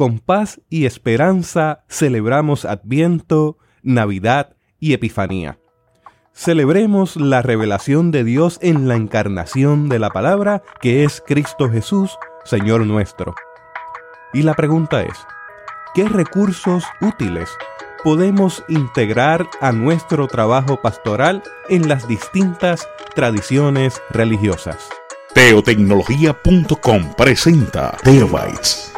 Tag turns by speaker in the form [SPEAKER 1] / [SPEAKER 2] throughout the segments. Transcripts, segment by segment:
[SPEAKER 1] con paz y esperanza celebramos Adviento, Navidad y Epifanía. Celebremos la revelación de Dios en la encarnación de la palabra que es Cristo Jesús, Señor nuestro. Y la pregunta es, ¿qué recursos útiles podemos integrar a nuestro trabajo pastoral en las distintas tradiciones religiosas?
[SPEAKER 2] Teotecnología.com presenta Teobytes.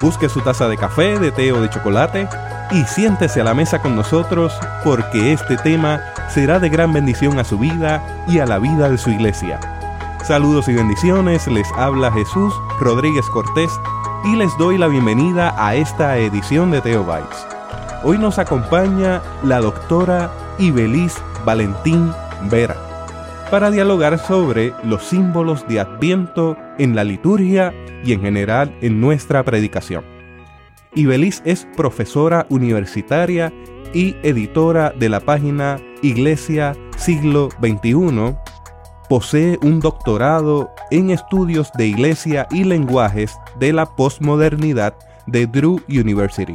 [SPEAKER 1] Busque su taza de café, de té o de chocolate y siéntese a la mesa con nosotros porque este tema será de gran bendición a su vida y a la vida de su iglesia. Saludos y bendiciones, les habla Jesús Rodríguez Cortés y les doy la bienvenida a esta edición de Teobytes. Hoy nos acompaña la doctora Ibeliz Valentín Vera para dialogar sobre los símbolos de Adviento en la liturgia y en general en nuestra predicación. Ibeliz es profesora universitaria y editora de la página Iglesia Siglo XXI. Posee un doctorado en estudios de iglesia y lenguajes de la postmodernidad de Drew University.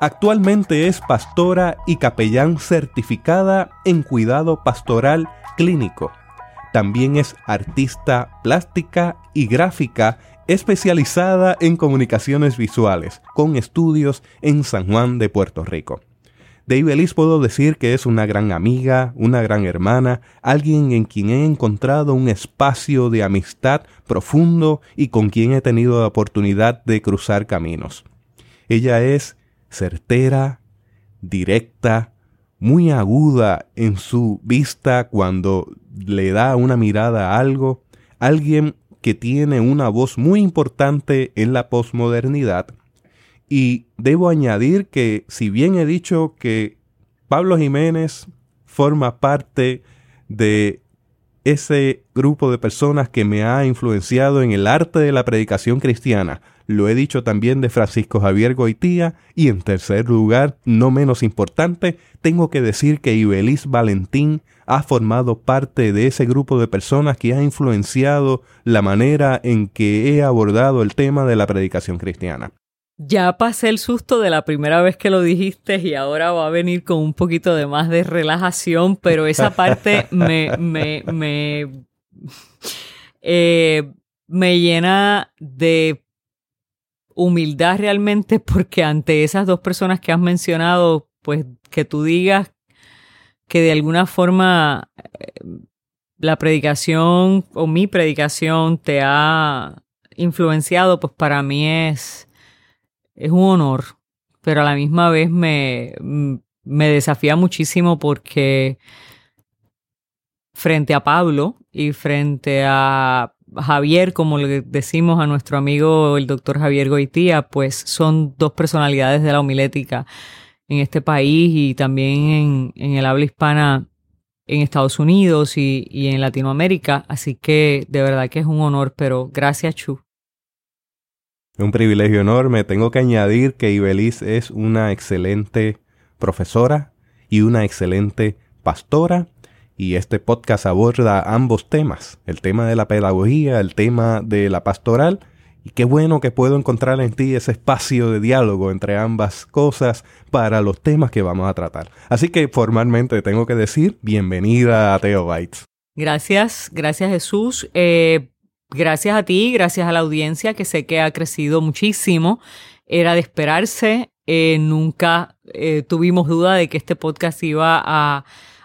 [SPEAKER 1] Actualmente es pastora y capellán certificada en cuidado pastoral clínico. También es artista plástica y gráfica especializada en comunicaciones visuales, con estudios en San Juan de Puerto Rico. De Ibeliz puedo decir que es una gran amiga, una gran hermana, alguien en quien he encontrado un espacio de amistad profundo y con quien he tenido la oportunidad de cruzar caminos. Ella es certera, directa, muy aguda en su vista cuando le da una mirada a algo, alguien que tiene una voz muy importante en la posmodernidad. Y debo añadir que si bien he dicho que Pablo Jiménez forma parte de ese grupo de personas que me ha influenciado en el arte de la predicación cristiana, lo he dicho también de Francisco Javier Goitía y en tercer lugar, no menos importante, tengo que decir que Ibeliz Valentín ha formado parte de ese grupo de personas que ha influenciado la manera en que he abordado el tema de la predicación cristiana.
[SPEAKER 3] Ya pasé el susto de la primera vez que lo dijiste y ahora va a venir con un poquito de más de relajación, pero esa parte me, me, me, eh, me llena de humildad realmente porque ante esas dos personas que has mencionado, pues que tú digas que de alguna forma eh, la predicación o mi predicación te ha influenciado, pues para mí es, es un honor, pero a la misma vez me, me desafía muchísimo porque frente a Pablo y frente a Javier, como le decimos a nuestro amigo el doctor Javier Goitía, pues son dos personalidades de la homilética en este país y también en, el habla hispana en Estados Unidos y, y, en Latinoamérica. Así que de verdad que es un honor, pero gracias, Chu.
[SPEAKER 1] Un privilegio enorme. Tengo que añadir que Ibeliz es una excelente profesora y una excelente pastora y este podcast aborda ambos temas, el tema de la pedagogía, el tema de la pastoral, y qué bueno que puedo encontrar en ti ese espacio de diálogo entre ambas cosas para los temas que vamos a tratar. Así que formalmente tengo que decir, bienvenida a Teobytes.
[SPEAKER 3] Gracias, gracias Jesús. Eh, gracias a ti, gracias a la audiencia que sé que ha crecido muchísimo. Era de esperarse. Eh, nunca eh, tuvimos duda de que este podcast iba a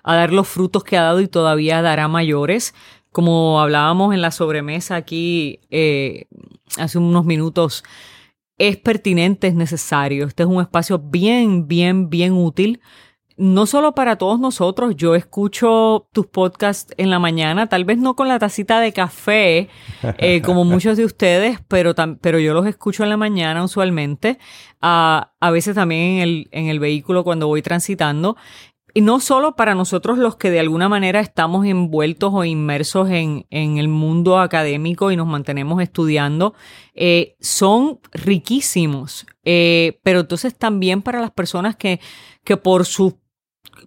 [SPEAKER 3] a dar los frutos que ha dado y todavía dará mayores. Como hablábamos en la sobremesa aquí eh, hace unos minutos, es pertinente, es necesario. Este es un espacio bien, bien, bien útil. No solo para todos nosotros, yo escucho tus podcasts en la mañana, tal vez no con la tacita de café, eh, como muchos de ustedes, pero, pero yo los escucho en la mañana usualmente, a veces también en el, en el vehículo cuando voy transitando. Y no solo para nosotros los que de alguna manera estamos envueltos o inmersos en, en el mundo académico y nos mantenemos estudiando, eh, son riquísimos, eh, pero entonces también para las personas que, que por sus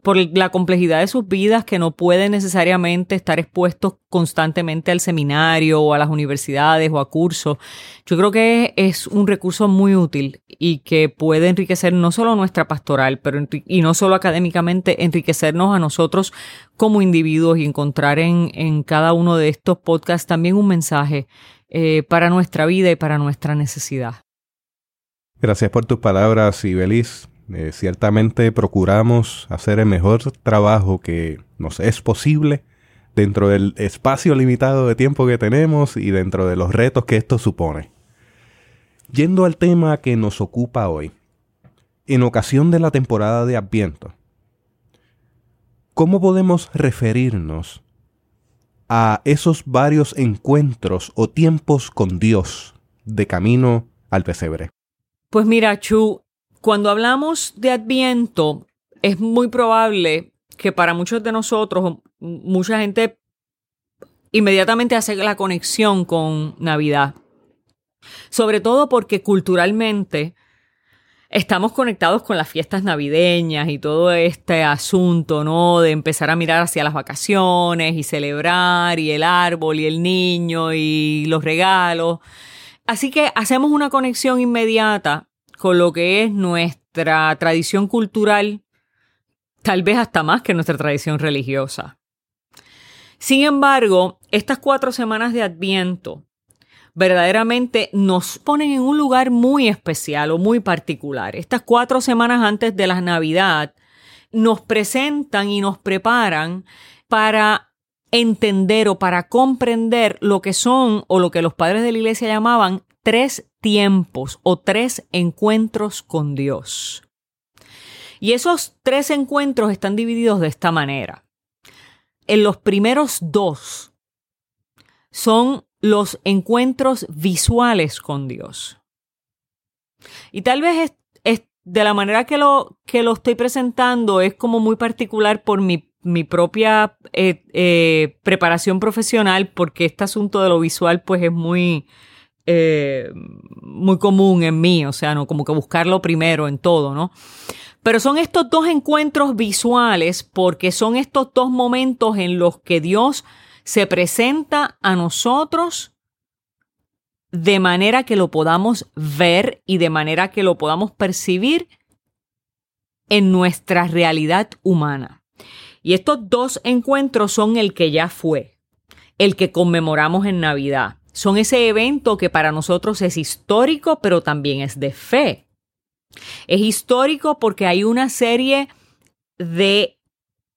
[SPEAKER 3] por la complejidad de sus vidas que no pueden necesariamente estar expuestos constantemente al seminario o a las universidades o a cursos. Yo creo que es un recurso muy útil y que puede enriquecer no solo nuestra pastoral, pero y no solo académicamente, enriquecernos a nosotros como individuos y encontrar en, cada uno de estos podcasts también un mensaje eh, para nuestra vida y para nuestra necesidad.
[SPEAKER 1] Gracias por tus palabras, Ibeliz. Eh, ciertamente procuramos hacer el mejor trabajo que nos es posible dentro del espacio limitado de tiempo que tenemos y dentro de los retos que esto supone. Yendo al tema que nos ocupa hoy, en ocasión de la temporada de Adviento, ¿cómo podemos referirnos a esos varios encuentros o tiempos con Dios de camino al pesebre?
[SPEAKER 3] Pues mira, Chu, cuando hablamos de Adviento, es muy probable que para muchos de nosotros, mucha gente inmediatamente hace la conexión con Navidad. Sobre todo porque culturalmente estamos conectados con las fiestas navideñas y todo este asunto, ¿no? De empezar a mirar hacia las vacaciones y celebrar y el árbol y el niño y los regalos. Así que hacemos una conexión inmediata con lo que es nuestra tradición cultural, tal vez hasta más que nuestra tradición religiosa. Sin embargo, estas cuatro semanas de Adviento verdaderamente nos ponen en un lugar muy especial o muy particular. Estas cuatro semanas antes de la Navidad nos presentan y nos preparan para entender o para comprender lo que son o lo que los padres de la iglesia llamaban tres tiempos o tres encuentros con Dios. Y esos tres encuentros están divididos de esta manera. En los primeros dos son los encuentros visuales con Dios. Y tal vez es, de la manera que lo, que lo estoy presentando es como muy particular por mi, mi propia eh, eh, preparación profesional, porque este asunto de lo visual pues es muy, eh, muy común en mí, o sea, no como que buscarlo primero en todo, ¿no? Pero son estos dos encuentros visuales porque son estos dos momentos en los que Dios se presenta a nosotros de manera que lo podamos ver y de manera que lo podamos percibir en nuestra realidad humana. Y estos dos encuentros son el que ya fue, el que conmemoramos en Navidad son ese evento que para nosotros es histórico, pero también es de fe. Es histórico porque hay una serie de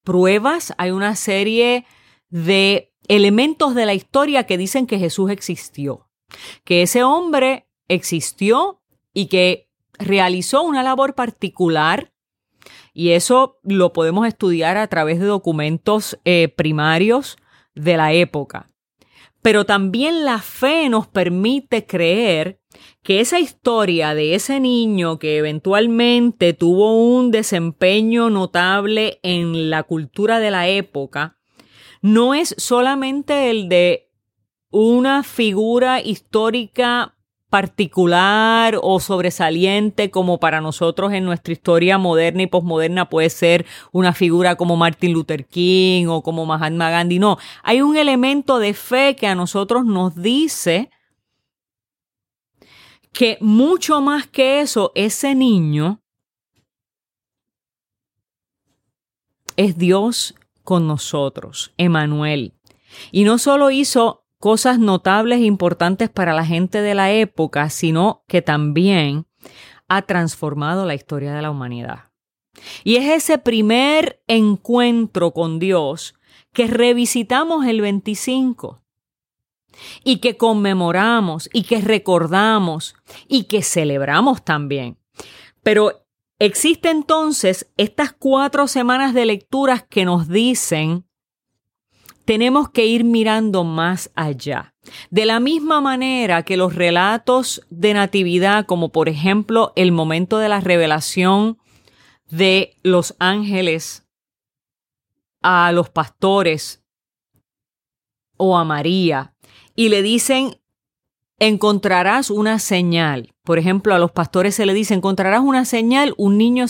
[SPEAKER 3] pruebas, hay una serie de elementos de la historia que dicen que Jesús existió, que ese hombre existió y que realizó una labor particular y eso lo podemos estudiar a través de documentos eh, primarios de la época pero también la fe nos permite creer que esa historia de ese niño que eventualmente tuvo un desempeño notable en la cultura de la época, no es solamente el de una figura histórica particular o sobresaliente como para nosotros en nuestra historia moderna y posmoderna puede ser una figura como Martin Luther King o como Mahatma Gandhi. No, hay un elemento de fe que a nosotros nos dice que mucho más que eso, ese niño es Dios con nosotros, Emanuel. Y no solo hizo cosas notables e importantes para la gente de la época, sino que también ha transformado la historia de la humanidad. Y es ese primer encuentro con Dios que revisitamos el 25 y que conmemoramos y que recordamos y que celebramos también. Pero existe entonces estas cuatro semanas de lecturas que nos dicen tenemos que ir mirando más allá. De la misma manera que los relatos de natividad, como por ejemplo el momento de la revelación de los ángeles a los pastores o a María, y le dicen encontrarás una señal. Por ejemplo, a los pastores se le dice, encontrarás una señal, un niño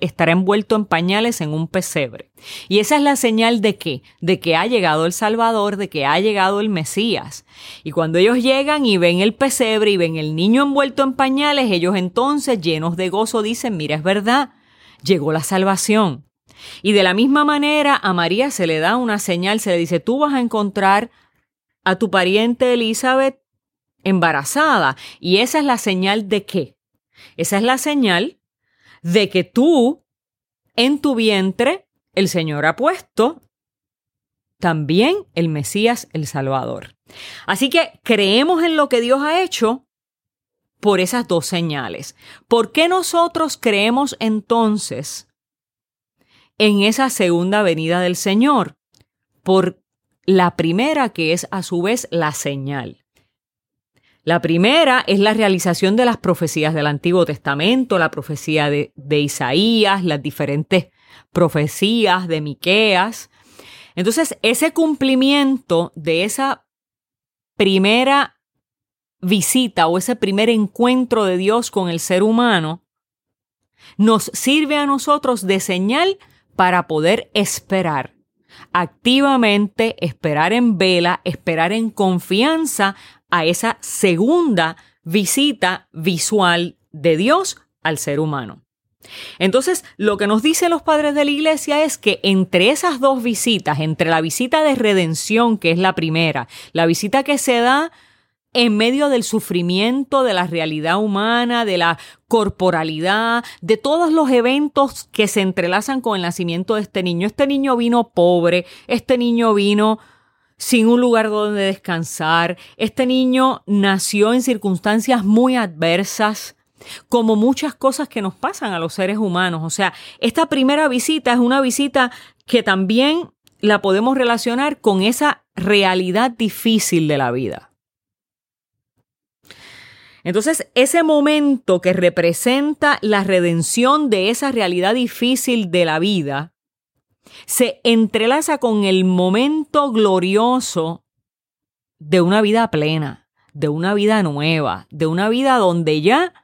[SPEAKER 3] estará envuelto en pañales en un pesebre. Y esa es la señal de qué? De que ha llegado el Salvador, de que ha llegado el Mesías. Y cuando ellos llegan y ven el pesebre y ven el niño envuelto en pañales, ellos entonces, llenos de gozo, dicen, mira, es verdad, llegó la salvación. Y de la misma manera a María se le da una señal, se le dice, tú vas a encontrar a tu pariente Elizabeth embarazada. Y esa es la señal de qué? Esa es la señal de que tú en tu vientre el Señor ha puesto también el Mesías, el Salvador. Así que creemos en lo que Dios ha hecho por esas dos señales. ¿Por qué nosotros creemos entonces en esa segunda venida del Señor? Por la primera que es a su vez la señal. La primera es la realización de las profecías del Antiguo Testamento, la profecía de, Isaías, las diferentes profecías de Miqueas. Entonces, ese cumplimiento de esa primera visita o ese primer encuentro de Dios con el ser humano nos sirve a nosotros de señal para poder esperar activamente, esperar en vela, esperar en confianza a esa segunda visita visual de Dios al ser humano. Entonces, lo que nos dicen los padres de la iglesia es que entre esas dos visitas, entre la visita de redención, que es la primera, la visita que se da en medio del sufrimiento, de la realidad humana, de la corporalidad, de todos los eventos que se entrelazan con el nacimiento de este niño. Este niño vino pobre, este niño vino sin un lugar donde descansar. Este niño nació en circunstancias muy adversas, como muchas cosas que nos pasan a los seres humanos. O sea, esta primera visita es una visita que también la podemos relacionar con esa realidad difícil de la vida. Entonces, ese momento que representa la redención de esa realidad difícil de la vida, se entrelaza con el momento glorioso de una vida plena, de una vida nueva, de una vida donde ya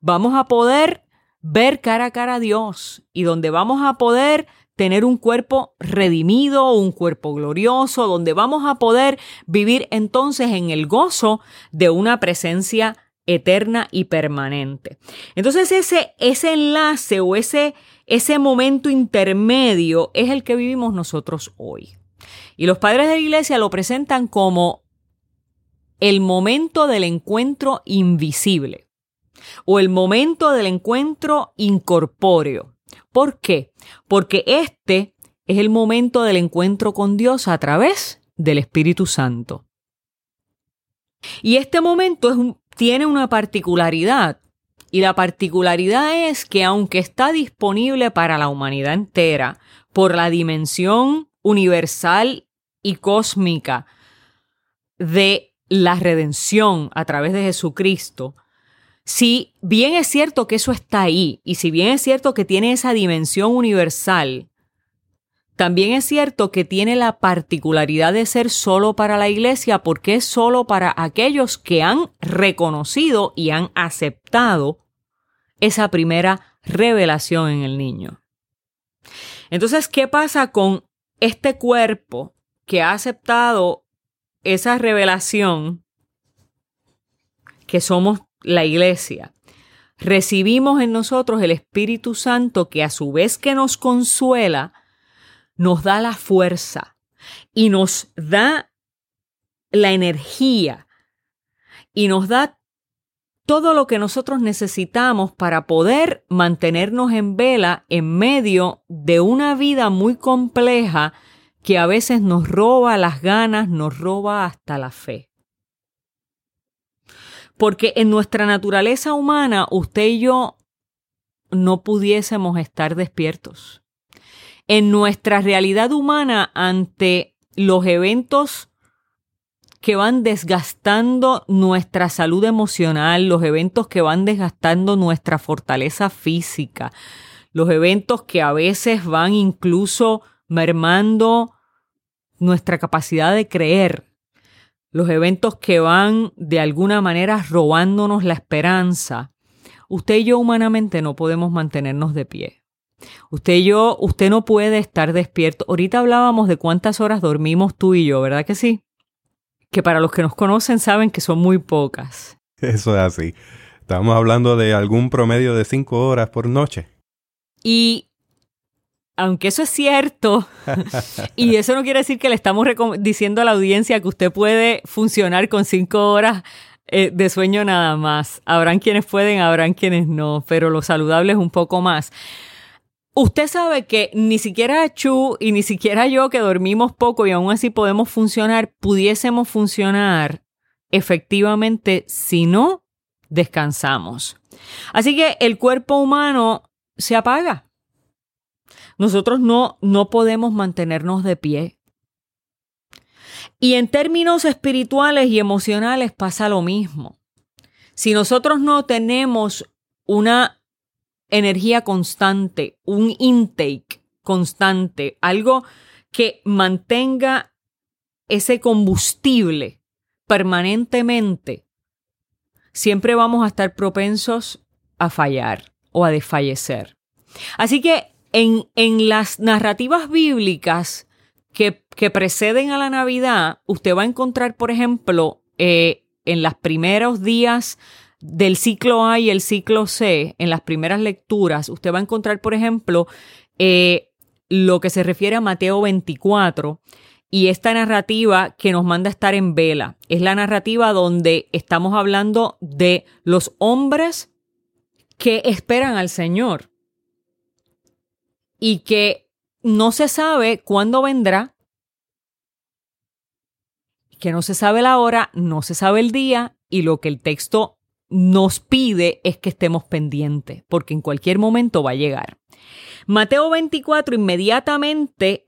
[SPEAKER 3] vamos a poder ver cara a cara a Dios y donde vamos a poder tener un cuerpo redimido, un cuerpo glorioso, donde vamos a poder vivir entonces en el gozo de una presencia eterna y permanente. Entonces ese, ese enlace o ese, ese momento intermedio es el que vivimos nosotros hoy. Y los padres de la iglesia lo presentan como el momento del encuentro invisible o el momento del encuentro incorpóreo. ¿Por qué? Porque este es el momento del encuentro con Dios a través del Espíritu Santo. Y este momento tiene una particularidad. Y la particularidad es que aunque está disponible para la humanidad entera por la dimensión universal y cósmica de la redención a través de Jesucristo, si bien es cierto que eso está ahí y si bien es cierto que tiene esa dimensión universal, también es cierto que tiene la particularidad de ser solo para la iglesia porque es solo para aquellos que han reconocido y han aceptado esa primera revelación en el niño. Entonces, ¿qué pasa con este cuerpo que ha aceptado esa revelación que somos la iglesia? Recibimos en nosotros el Espíritu Santo que a su vez que nos consuela, nos da la fuerza y nos da la energía y nos da todo lo que nosotros necesitamos para poder mantenernos en vela en medio de una vida muy compleja que a veces nos roba las ganas, nos roba hasta la fe. Porque en nuestra naturaleza humana, usted y yo no pudiésemos estar despiertos en nuestra realidad humana ante los eventos que van desgastando nuestra salud emocional, los eventos que van desgastando nuestra fortaleza física, los eventos que a veces van incluso mermando nuestra capacidad de creer. los eventos que van de alguna manera robándonos la esperanza, usted y yo humanamente no podemos mantenernos de pie. Usted y yo, usted no puede estar despierto. Ahorita hablábamos de cuántas horas dormimos tú y yo, ¿verdad que sí? Que para los que nos conocen saben que son muy pocas.
[SPEAKER 1] Eso es así. Estamos hablando de algún promedio de cinco horas por noche.
[SPEAKER 3] Y aunque eso es cierto, y eso no quiere decir que le estamos diciendo a la audiencia que usted puede funcionar con cinco horas eh, de sueño nada más. Habrán quienes pueden, habrán quienes no, pero lo saludable es un poco más. Usted sabe que ni siquiera Chu y ni siquiera yo que dormimos poco y aún así podemos funcionar, pudiésemos funcionar efectivamente si no descansamos. Así que el cuerpo humano se apaga nosotros no, no podemos mantenernos de pie. Y en términos espirituales y emocionales pasa lo mismo. Si nosotros no tenemos una energía constante, un intake constante, algo que mantenga ese combustible permanentemente, siempre vamos a estar propensos a fallar o a desfallecer. Así que en, las narrativas bíblicas que, preceden a la Navidad, usted va a encontrar, por ejemplo, eh, en los primeros días del ciclo A y el ciclo C, en las primeras lecturas, usted va a encontrar, por ejemplo, eh, lo que se refiere a Mateo 24 y esta narrativa que nos manda a estar en vela. Es la narrativa donde estamos hablando de los hombres que esperan al Señor y que no se sabe cuándo vendrá, que no se sabe la hora, no se sabe el día y lo que el texto nos pide es que estemos pendientes, porque en cualquier momento va a llegar. Mateo 24 inmediatamente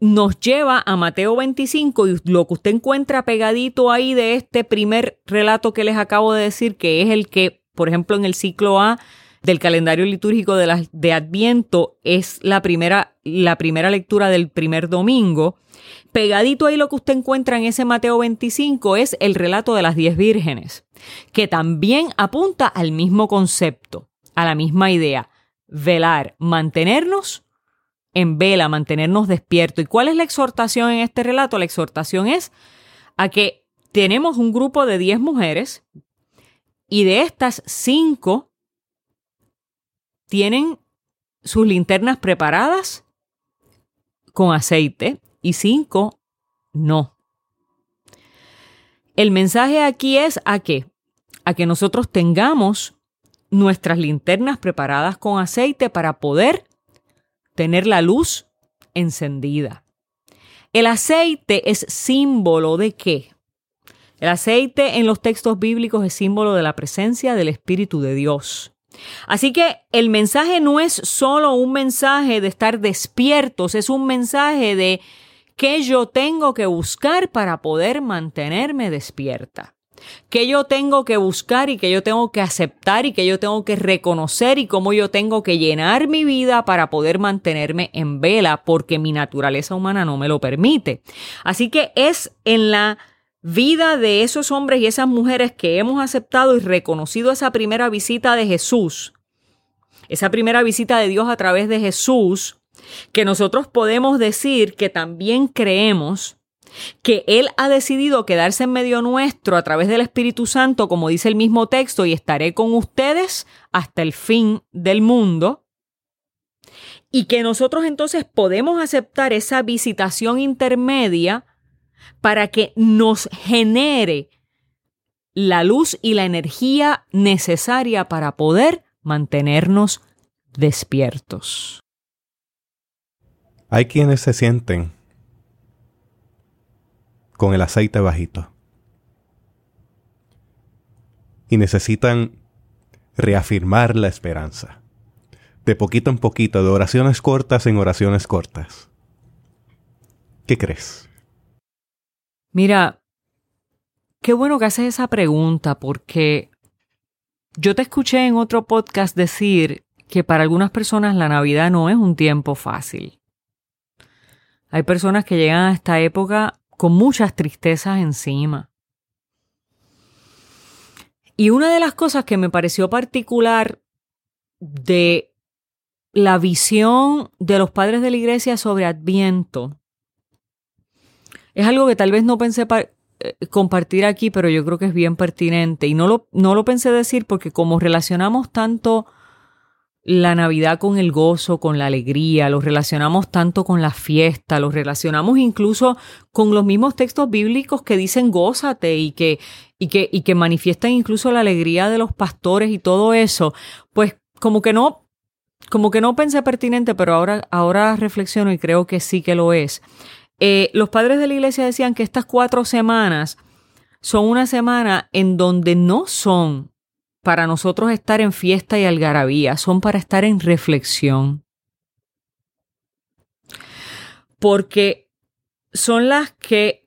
[SPEAKER 3] nos lleva a Mateo 25 y lo que usted encuentra pegadito ahí de este primer relato que les acabo de decir, que es el que, por ejemplo, en el ciclo A del calendario litúrgico de, de Adviento es la primera, la primera lectura del primer domingo. Pegadito ahí lo que usted encuentra en ese Mateo 25 es el relato de las diez vírgenes, que también apunta al mismo concepto, a la misma idea, velar, mantenernos en vela, mantenernos despiertos. ¿Y cuál es la exhortación en este relato? La exhortación es a que tenemos un grupo de diez mujeres y de estas cinco tienen sus linternas preparadas con aceite y cinco no. El mensaje aquí es a qué? A que nosotros tengamos nuestras linternas preparadas con aceite para poder tener la luz encendida. El aceite es símbolo de qué? El aceite en los textos bíblicos es símbolo de la presencia del Espíritu de Dios. Así que el mensaje no es solo un mensaje de estar despiertos, es un mensaje de qué yo tengo que buscar para poder mantenerme despierta. ¿Qué yo tengo que buscar y qué yo tengo que aceptar y qué yo tengo que reconocer y cómo yo tengo que llenar mi vida para poder mantenerme en vela porque mi naturaleza humana no me lo permite? Así que es en la vida de esos hombres y esas mujeres que hemos aceptado y reconocido esa primera visita de Jesús, esa primera visita de Dios a través de Jesús, que nosotros podemos decir que también creemos que Él ha decidido quedarse en medio nuestro a través del Espíritu Santo, como dice el mismo texto, y estaré con ustedes hasta el fin del mundo, y que nosotros entonces podemos aceptar esa visitación intermedia para que nos genere la luz y la energía necesaria para poder mantenernos despiertos.
[SPEAKER 1] Hay quienes se sienten con el aceite bajito y necesitan reafirmar la esperanza. De poquito en poquito, de oraciones cortas en oraciones cortas. ¿Qué crees?
[SPEAKER 3] Mira, qué bueno que haces esa pregunta porque yo te escuché en otro podcast decir que para algunas personas la Navidad no es un tiempo fácil. Hay personas que llegan a esta época con muchas tristezas encima. Y una de las cosas que me pareció particular de la visión de los padres de la iglesia sobre Adviento es algo que tal vez no pensé eh, compartir aquí, pero yo creo que es bien pertinente. Y no lo, no lo pensé decir porque como relacionamos tanto la Navidad con el gozo, con la alegría, lo relacionamos tanto con la fiesta, lo relacionamos incluso con los mismos textos bíblicos que dicen gózate y que, y que, y que manifiestan incluso la alegría de los pastores y todo eso, pues como que no, como que no pensé pertinente, pero ahora, ahora reflexiono y creo que sí que lo es. Eh, los padres de la iglesia decían que estas cuatro semanas son una semana en donde no son para nosotros estar en fiesta y algarabía, son para estar en reflexión. Porque son las que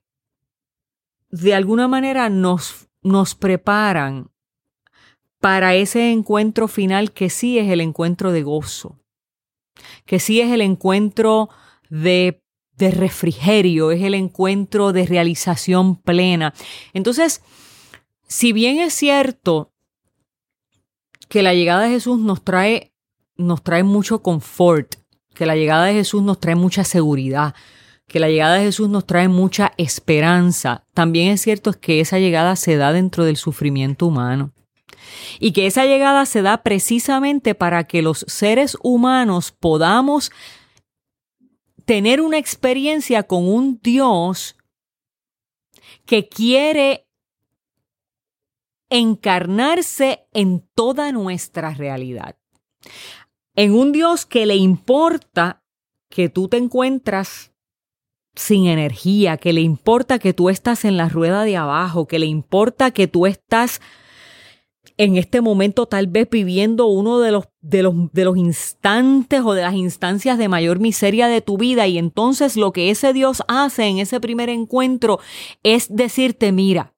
[SPEAKER 3] de alguna manera nos, nos preparan para ese encuentro final que sí es el encuentro de gozo, que sí es el encuentro de, de refrigerio, es el encuentro de realización plena. Entonces, si bien es cierto que la llegada de Jesús nos trae, nos trae mucho confort, que la llegada de Jesús nos trae mucha seguridad, que la llegada de Jesús nos trae mucha esperanza. También es cierto que esa llegada se da dentro del sufrimiento humano. Y que esa llegada se da precisamente para que los seres humanos podamos tener una experiencia con un Dios que quiere encarnarse en toda nuestra realidad. En un Dios que le importa que tú te encuentras sin energía, que le importa que tú estás en la rueda de abajo, que le importa que tú estás en este momento tal vez viviendo uno de los, de los, de los instantes o de las instancias de mayor miseria de tu vida y entonces lo que ese Dios hace en ese primer encuentro es decirte, mira,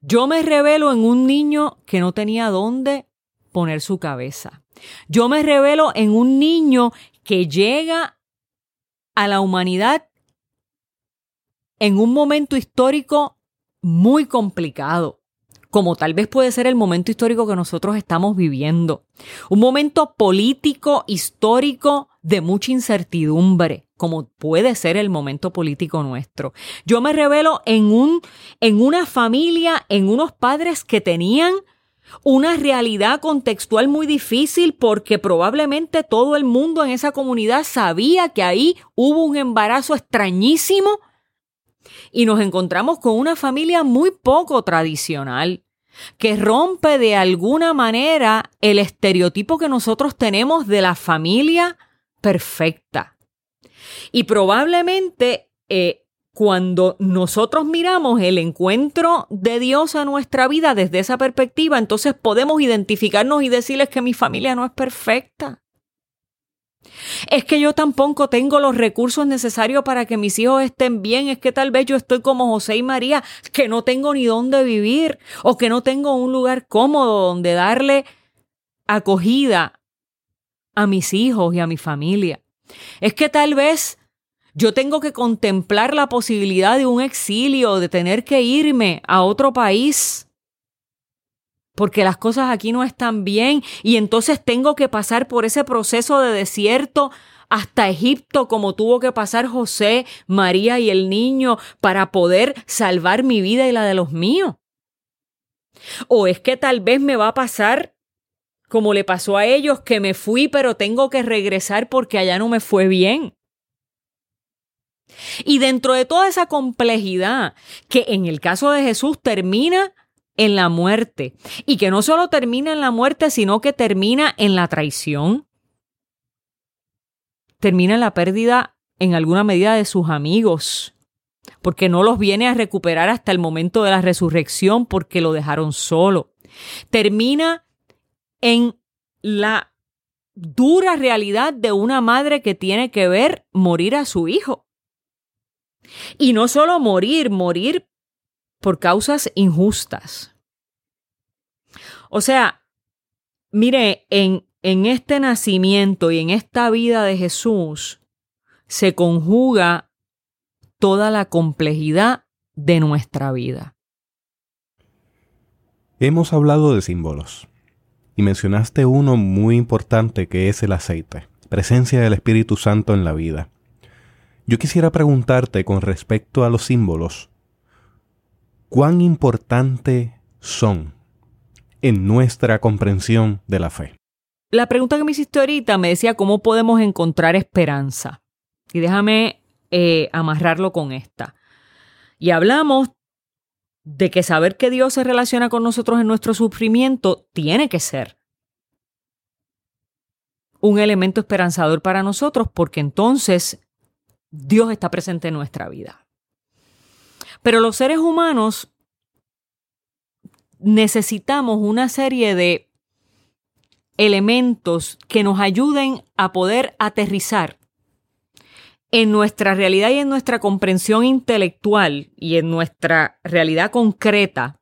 [SPEAKER 3] yo me revelo en un niño que no tenía dónde poner su cabeza. Yo me revelo en un niño que llega a la humanidad en un momento histórico muy complicado, como tal vez puede ser el momento histórico que nosotros estamos viviendo. Un momento político, histórico, de mucha incertidumbre como puede ser el momento político nuestro. Yo me revelo en un en una familia, en unos padres que tenían una realidad contextual muy difícil porque probablemente todo el mundo en esa comunidad sabía que ahí hubo un embarazo extrañísimo y nos encontramos con una familia muy poco tradicional que rompe de alguna manera el estereotipo que nosotros tenemos de la familia perfecta. Y probablemente eh, cuando nosotros miramos el encuentro de Dios a nuestra vida desde esa perspectiva, entonces podemos identificarnos y decirles que mi familia no es perfecta. Es que yo tampoco tengo los recursos necesarios para que mis hijos estén bien. Es que tal vez yo estoy como José y María, que no tengo ni dónde vivir o que no tengo un lugar cómodo donde darle acogida a mis hijos y a mi familia. Es que tal vez yo tengo que contemplar la posibilidad de un exilio, de tener que irme a otro país, porque las cosas aquí no están bien y entonces tengo que pasar por ese proceso de desierto hasta Egipto como tuvo que pasar José, María y el niño para poder salvar mi vida y la de los míos. O es que tal vez me va a pasar como le pasó a ellos, que me fui pero tengo que regresar porque allá no me fue bien. Y dentro de toda esa complejidad, que en el caso de Jesús termina en la muerte, y que no solo termina en la muerte, sino que termina en la traición, termina en la pérdida en alguna medida de sus amigos, porque no los viene a recuperar hasta el momento de la resurrección porque lo dejaron solo. Termina en la dura realidad de una madre que tiene que ver morir a su hijo. Y no solo morir, morir por causas injustas. O sea, mire, en, en este nacimiento y en esta vida de Jesús se conjuga toda la complejidad de nuestra vida.
[SPEAKER 1] Hemos hablado de símbolos y mencionaste uno muy importante que es el aceite, presencia del Espíritu Santo en la vida. Yo quisiera preguntarte con respecto a los símbolos, ¿cuán importante son en nuestra comprensión de la fe?
[SPEAKER 3] La pregunta que me hiciste ahorita me decía cómo podemos encontrar esperanza. Y déjame eh, amarrarlo con esta. Y hablamos de que saber que Dios se relaciona con nosotros en nuestro sufrimiento tiene que ser un elemento esperanzador para nosotros porque entonces Dios está presente en nuestra vida. Pero los seres humanos necesitamos una serie de elementos que nos ayuden a poder aterrizar en nuestra realidad y en nuestra comprensión intelectual y en nuestra realidad concreta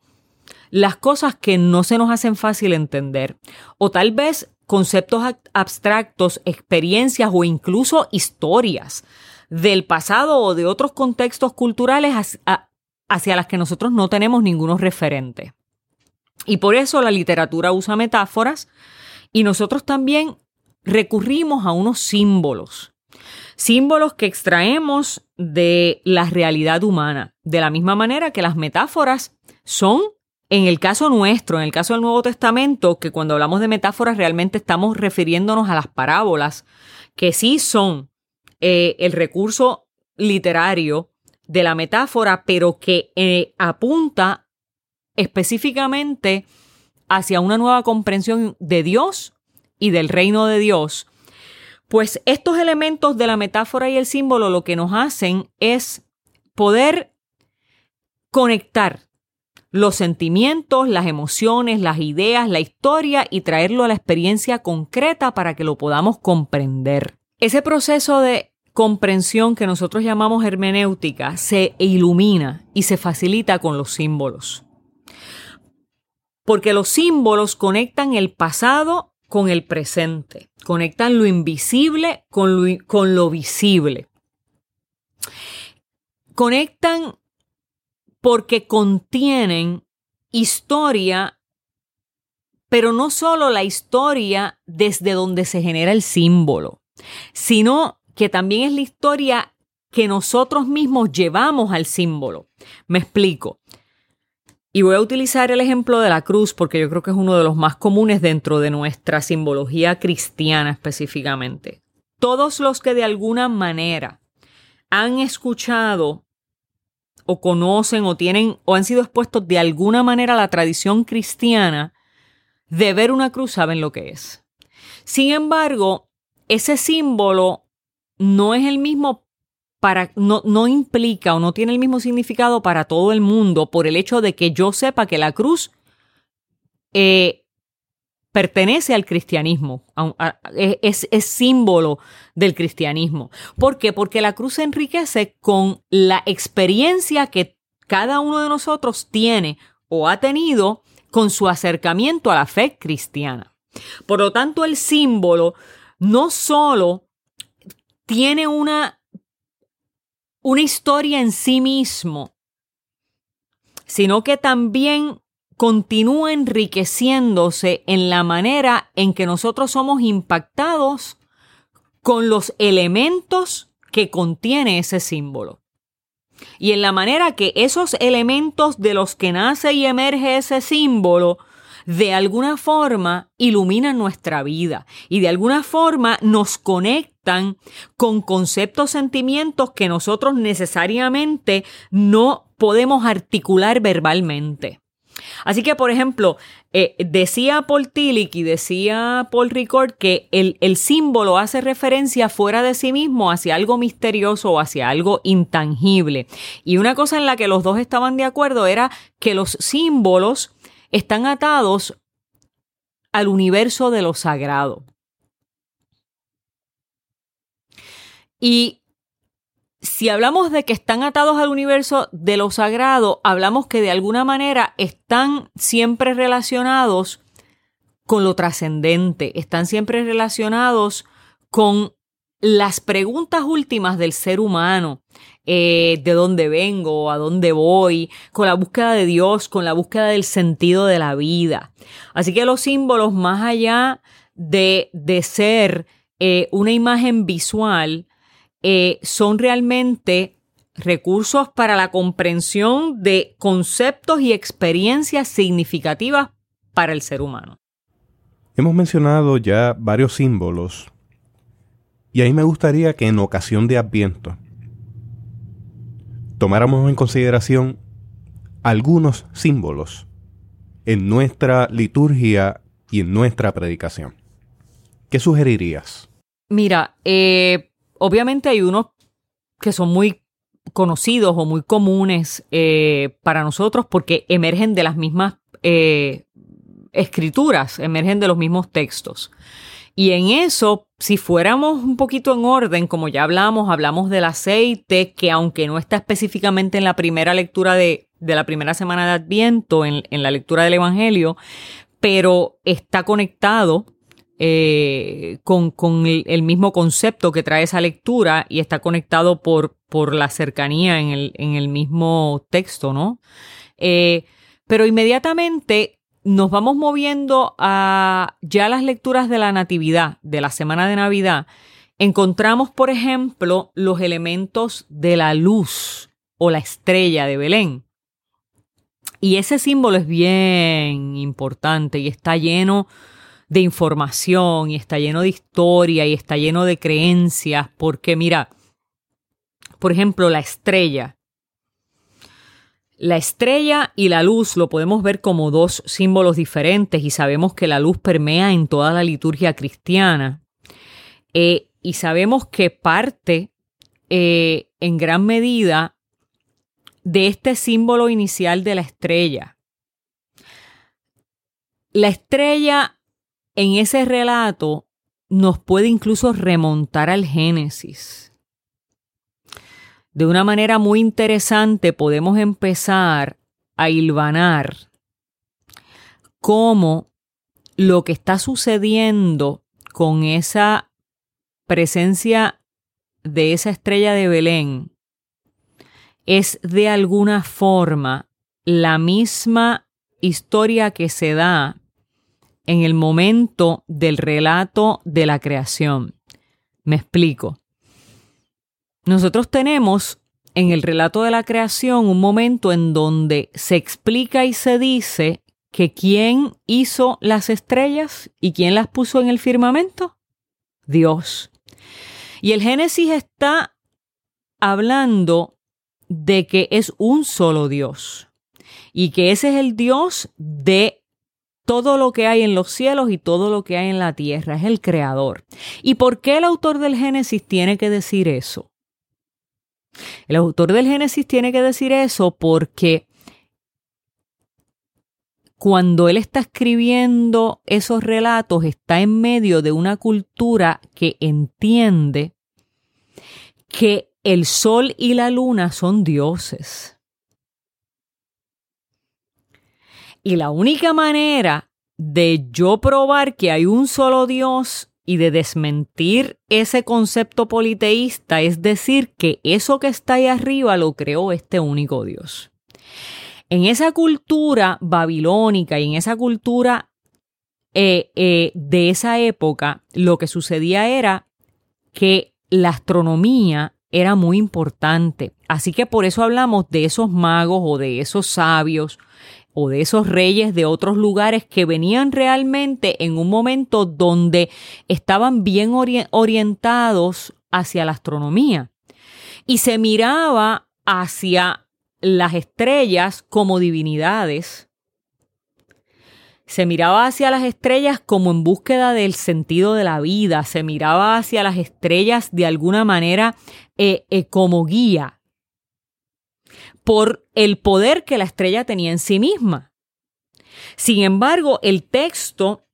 [SPEAKER 3] las cosas que no se nos hacen fácil entender. O tal vez conceptos abstractos, experiencias o incluso historias del pasado o de otros contextos culturales hacia las que nosotros no tenemos ninguno referente. Y por eso la literatura usa metáforas y nosotros también recurrimos a unos símbolos símbolos que extraemos de la realidad humana, de la misma manera que las metáforas son, en el caso nuestro, en el caso del Nuevo Testamento, que cuando hablamos de metáforas realmente estamos refiriéndonos a las parábolas, que sí son eh, el recurso literario de la metáfora, pero que eh, apunta específicamente hacia una nueva comprensión de Dios y del reino de Dios pues estos elementos de la metáfora y el símbolo lo que nos hacen es poder conectar los sentimientos, las emociones, las ideas, la historia y traerlo a la experiencia concreta para que lo podamos comprender. Ese proceso de comprensión que nosotros llamamos hermenéutica se ilumina y se facilita con los símbolos. Porque los símbolos conectan el pasado con el presente, conectan lo invisible con lo, visible. Conectan porque contienen historia, pero no solo la historia desde donde se genera el símbolo, sino que también es la historia que nosotros mismos llevamos al símbolo. Me explico. Y voy a utilizar el ejemplo de la cruz porque yo creo que es uno de los más comunes dentro de nuestra simbología cristiana específicamente. Todos los que de alguna manera han escuchado o conocen o tienen o han sido expuestos de alguna manera a la tradición cristiana de ver una cruz saben lo que es. Sin embargo, ese símbolo no es el mismo no, implica o no tiene el mismo significado para todo el mundo por el hecho de que yo sepa que la cruz eh, pertenece al cristianismo, es, es, símbolo del cristianismo. ¿Por qué? Porque la cruz se enriquece con la experiencia que cada uno de nosotros tiene o ha tenido con su acercamiento a la fe cristiana. Por lo tanto, el símbolo no solo tiene una una historia en sí mismo, sino que también continúa enriqueciéndose en la manera en que nosotros somos impactados con los elementos que contiene ese símbolo. Y en la manera que esos elementos de los que nace y emerge ese símbolo de alguna forma iluminan nuestra vida y de alguna forma nos conectan con conceptos, sentimientos que nosotros necesariamente no podemos articular verbalmente. Así que, por ejemplo, eh, decía Paul Tillich y decía Paul Ricord que el, el, símbolo hace referencia fuera de sí mismo hacia algo misterioso o hacia algo intangible. Y una cosa en la que los dos estaban de acuerdo era que los símbolos están atados al universo de lo sagrado. Y si hablamos de que están atados al universo de lo sagrado, hablamos que de alguna manera están siempre relacionados con lo trascendente, están siempre relacionados con las preguntas últimas del ser humano, eh, de dónde vengo, a dónde voy, con la búsqueda de Dios, con la búsqueda del sentido de la vida. Así que los símbolos, más allá de, de ser eh, una imagen visual, eh, son realmente recursos para la comprensión de conceptos y experiencias significativas para el ser humano.
[SPEAKER 1] Hemos mencionado ya varios símbolos y ahí me gustaría que en ocasión de Adviento tomáramos en consideración algunos símbolos en nuestra liturgia y en nuestra predicación. ¿Qué sugerirías?
[SPEAKER 3] Mira, eh, obviamente hay unos que son muy conocidos o muy comunes eh, para nosotros porque emergen de las mismas eh, escrituras, emergen de los mismos textos. Y en eso, si fuéramos un poquito en orden, como ya hablamos, hablamos del aceite, que aunque no está específicamente en la primera lectura de, la primera semana de Adviento, en, la lectura del Evangelio, pero está conectado eh, con, el, mismo concepto que trae esa lectura y está conectado por, por la cercanía en el, en el mismo texto, ¿no? Eh, pero inmediatamente nos vamos moviendo a ya las lecturas de la Natividad, de la semana de Navidad, encontramos, por ejemplo, los elementos de la luz o la estrella de Belén. Y ese símbolo es bien importante y está lleno de información y está lleno de historia y está lleno de creencias, porque mira, por ejemplo, la estrella la estrella y la luz lo podemos ver como dos símbolos diferentes y sabemos que la luz permea en toda la liturgia cristiana. Eh, y sabemos que parte eh, en gran medida de este símbolo inicial de la estrella. La estrella en ese relato nos puede incluso remontar al Génesis de una manera muy interesante podemos empezar a hilvanar cómo lo que está sucediendo con esa presencia de esa estrella de Belén es de alguna forma la misma historia que se da en el momento del relato de la creación. Me explico. Nosotros tenemos en el relato de la creación un momento en donde se explica y se dice que quién hizo las estrellas y quién las puso en el firmamento. Dios. Y el Génesis está hablando de que es un solo Dios y que ese es el Dios de todo lo que hay en los cielos y todo lo que hay en la tierra, es el creador. ¿Y por qué el autor del Génesis tiene que decir eso? El autor del Génesis tiene que decir eso porque cuando él está escribiendo esos relatos está en medio de una cultura que entiende que el sol y la luna son dioses. Y la única manera de yo probar que hay un solo Dios y de desmentir ese concepto politeísta, es decir, que eso que está ahí arriba lo creó este único Dios. En esa cultura babilónica y en esa cultura eh, eh, de esa época, lo que sucedía era que la astronomía era muy importante. Así que por eso hablamos de esos magos o de esos sabios o de esos reyes de otros lugares que venían realmente en un momento donde estaban bien orientados hacia la astronomía. Y se miraba hacia las estrellas como divinidades. Se miraba hacia las estrellas como en búsqueda del sentido de la vida, se miraba hacia las estrellas de alguna manera eh, eh, como guía, por el poder que la estrella tenía en sí misma. Sin embargo, el texto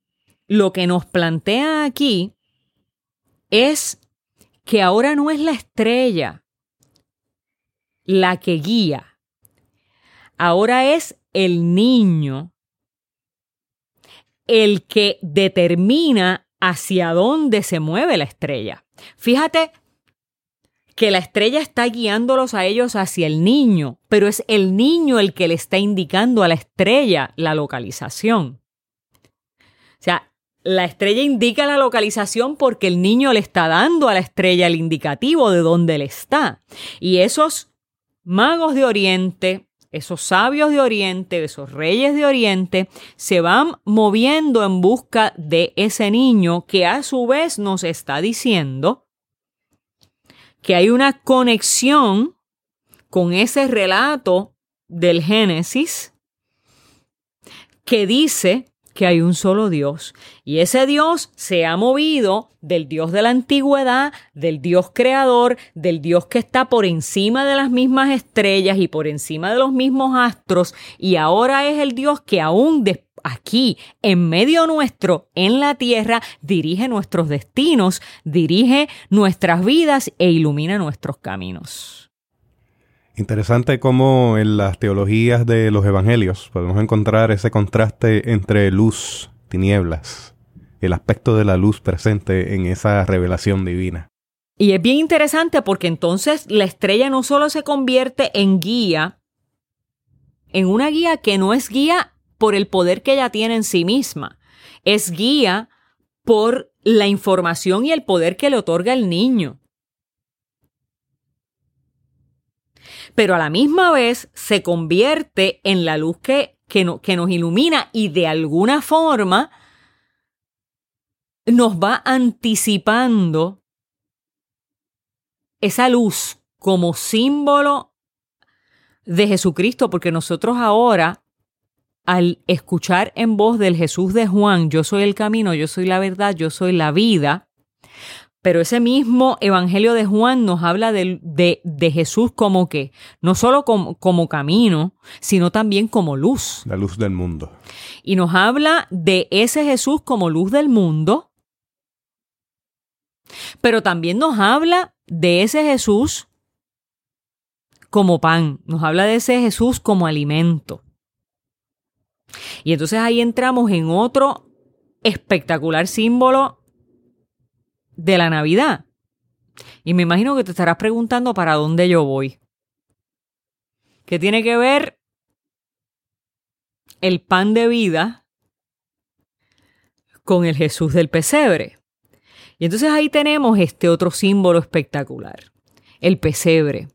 [SPEAKER 3] lo que nos plantea aquí es que ahora no es la estrella la que guía, ahora es el niño el que determina hacia dónde se mueve la estrella. Fíjate que la estrella está guiándolos a ellos hacia el niño, pero es el niño el que le está indicando a la estrella la localización. O sea, la estrella indica la localización porque el niño le está dando a la estrella el indicativo de dónde él está. Y esos magos de Oriente, esos sabios de Oriente, esos reyes de Oriente, se van moviendo en busca de ese niño que a su vez nos está diciendo que hay una conexión con ese relato del Génesis que dice que hay un solo Dios. Y ese Dios se ha movido del Dios de la antigüedad, del Dios creador, del Dios que está por encima de las mismas estrellas y por encima de los mismos astros, y ahora es el Dios que aún aquí, en medio nuestro, en la tierra, dirige nuestros destinos, dirige nuestras vidas e ilumina nuestros caminos.
[SPEAKER 1] Interesante cómo en las teologías de los evangelios podemos encontrar ese contraste entre luz, tinieblas, el aspecto de la luz presente en esa revelación divina.
[SPEAKER 3] Y es bien interesante porque entonces la estrella no solo se convierte en guía, en una guía que no es guía por el poder que ella tiene en sí misma, es guía por la información y el poder que le otorga el niño. pero a la misma vez se convierte en la luz que, que, que nos ilumina y de alguna forma nos va anticipando esa luz como símbolo de Jesucristo, porque nosotros ahora, al escuchar en voz del Jesús de Juan, yo soy el camino, yo soy la verdad, yo soy la vida, pero ese mismo Evangelio de Juan nos habla de, de, Jesús como que, no solo como, como, camino, sino también como luz.
[SPEAKER 1] La luz del mundo.
[SPEAKER 3] Y nos habla de ese Jesús como luz del mundo, pero también nos habla de ese Jesús como pan, nos habla de ese Jesús como alimento. Y entonces ahí entramos en otro espectacular símbolo de la Navidad. Y me imagino que te estarás preguntando para dónde yo voy. ¿Qué tiene que ver el pan de vida con el Jesús del pesebre? Y entonces ahí tenemos este otro símbolo espectacular, el pesebre.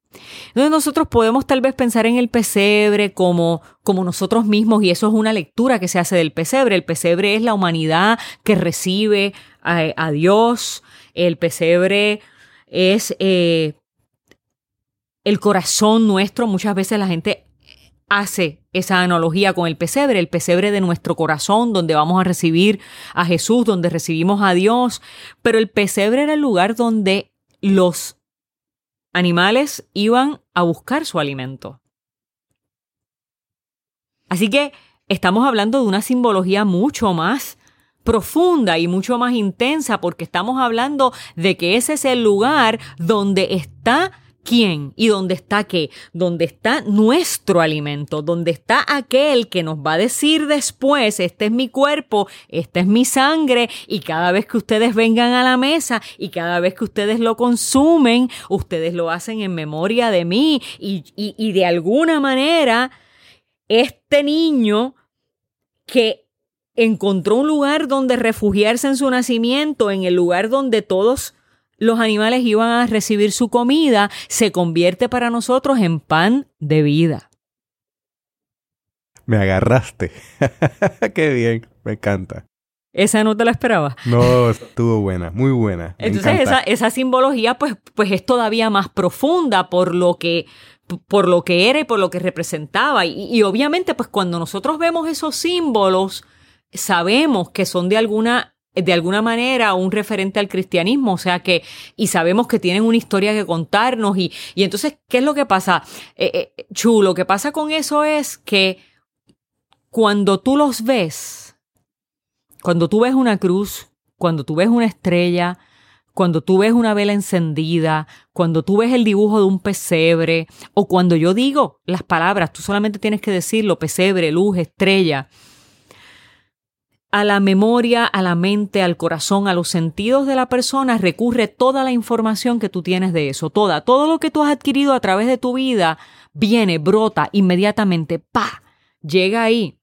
[SPEAKER 3] Entonces nosotros podemos tal vez pensar en el pesebre como, como nosotros mismos y eso es una lectura que se hace del pesebre. El pesebre es la humanidad que recibe a, Dios. El pesebre es eh, el corazón nuestro. Muchas veces la gente hace esa analogía con el pesebre, el pesebre de nuestro corazón, donde vamos a recibir a Jesús, donde recibimos a Dios. Pero el pesebre era el lugar donde los animales iban a buscar su alimento. Así que estamos hablando de una simbología mucho más profunda y mucho más intensa porque estamos hablando de que ese es el lugar donde está quién y dónde está qué, dónde está nuestro alimento, dónde está aquel que nos va a decir después, este es mi cuerpo, esta es mi sangre y cada vez que ustedes vengan a la mesa y cada vez que ustedes lo consumen, ustedes lo hacen en memoria de mí y, y de alguna manera este niño que encontró un lugar donde refugiarse en su nacimiento, en el lugar donde todos los animales iban a recibir su comida, se convierte para nosotros en pan de vida.
[SPEAKER 1] Me agarraste. Qué bien, me encanta.
[SPEAKER 3] ¿Esa no te la esperaba?
[SPEAKER 1] No, estuvo buena, muy buena.
[SPEAKER 3] Entonces esa, esa, simbología pues, pues es todavía más profunda por lo que por lo que era y por lo que representaba. Y, y obviamente pues cuando nosotros vemos esos símbolos, sabemos que son de alguna de alguna manera un referente al cristianismo, o sea que, y sabemos que tienen una historia que contarnos, y, y entonces, ¿qué es lo que pasa? Eh, eh, chulo, lo que pasa con eso es que cuando tú los ves, cuando tú ves una cruz, cuando tú ves una estrella, cuando tú ves una vela encendida, cuando tú ves el dibujo de un pesebre, o cuando yo digo las palabras, tú solamente tienes que decirlo, pesebre, luz, estrella, a la memoria, a la mente, al corazón, a los sentidos de la persona, recurre toda la información que tú tienes de eso, toda, todo lo que tú has adquirido a través de tu vida, viene, brota inmediatamente, pa, llega ahí.